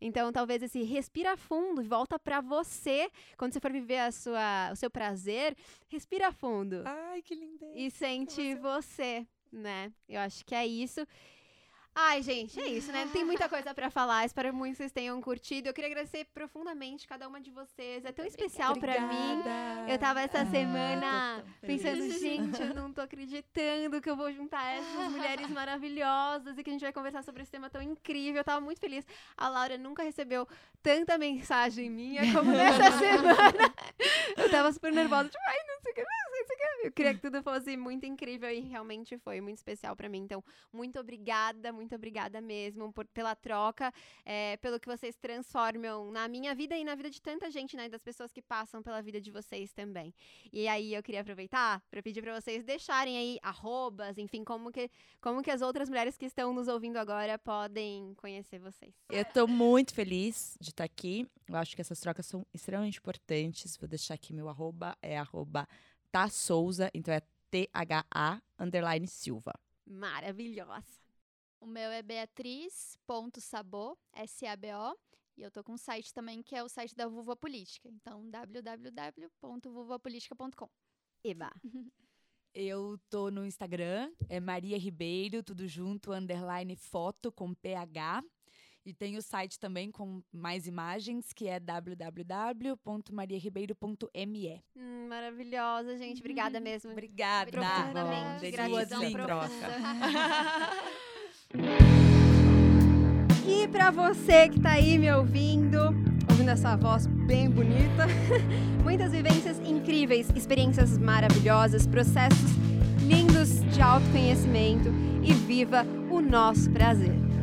então, talvez esse respira fundo e volta para você. Quando você for viver a sua, o seu prazer, respira fundo. Ai, que lindo. E sente você né? Eu acho que é isso. Ai, gente, é isso, né? Tem muita coisa para falar. Espero muito que vocês tenham curtido. Eu queria agradecer profundamente cada uma de vocês. É tão especial para mim. Eu tava essa ah, semana pensando, gente, eu não tô acreditando que eu vou juntar essas mulheres maravilhosas e que a gente vai conversar sobre esse tema tão incrível. Eu tava muito feliz. A Laura nunca recebeu tanta mensagem minha como nessa semana. Eu tava super nervosa, tipo, ai, não sei o que, não sei o que Eu queria que tudo fosse muito incrível e realmente foi muito especial para mim. Então, muito obrigada, muito obrigada mesmo por, pela troca, é, pelo que vocês transformam na minha vida e na vida de tanta gente, né? Das pessoas que passam pela vida de vocês também. E aí eu queria aproveitar para pedir para vocês deixarem aí arrobas, enfim, como que, como que as outras mulheres que estão nos ouvindo agora podem conhecer vocês. Eu tô muito feliz de estar aqui. Eu acho que essas trocas são extremamente importantes. Vou deixar aqui meu arroba, é arroba Tá Souza, então é T-H-A underline Silva. Maravilhosa. O meu é beatriz.sabo, S-A-B-O. E eu tô com um site também que é o site da Vulva Política. Então, www.vulvapolitica.com. Eba. Eu tô no Instagram, é Maria Ribeiro, tudo junto, underline foto com PH. E tem o site também com mais imagens, que é www.mariaribeiro.me. Hum, maravilhosa, gente. Obrigada mesmo. Obrigada. Profundamente. Gratidão profunda. e para você que tá aí me ouvindo, ouvindo essa voz bem bonita, muitas vivências incríveis, experiências maravilhosas, processos lindos de autoconhecimento e viva o nosso prazer.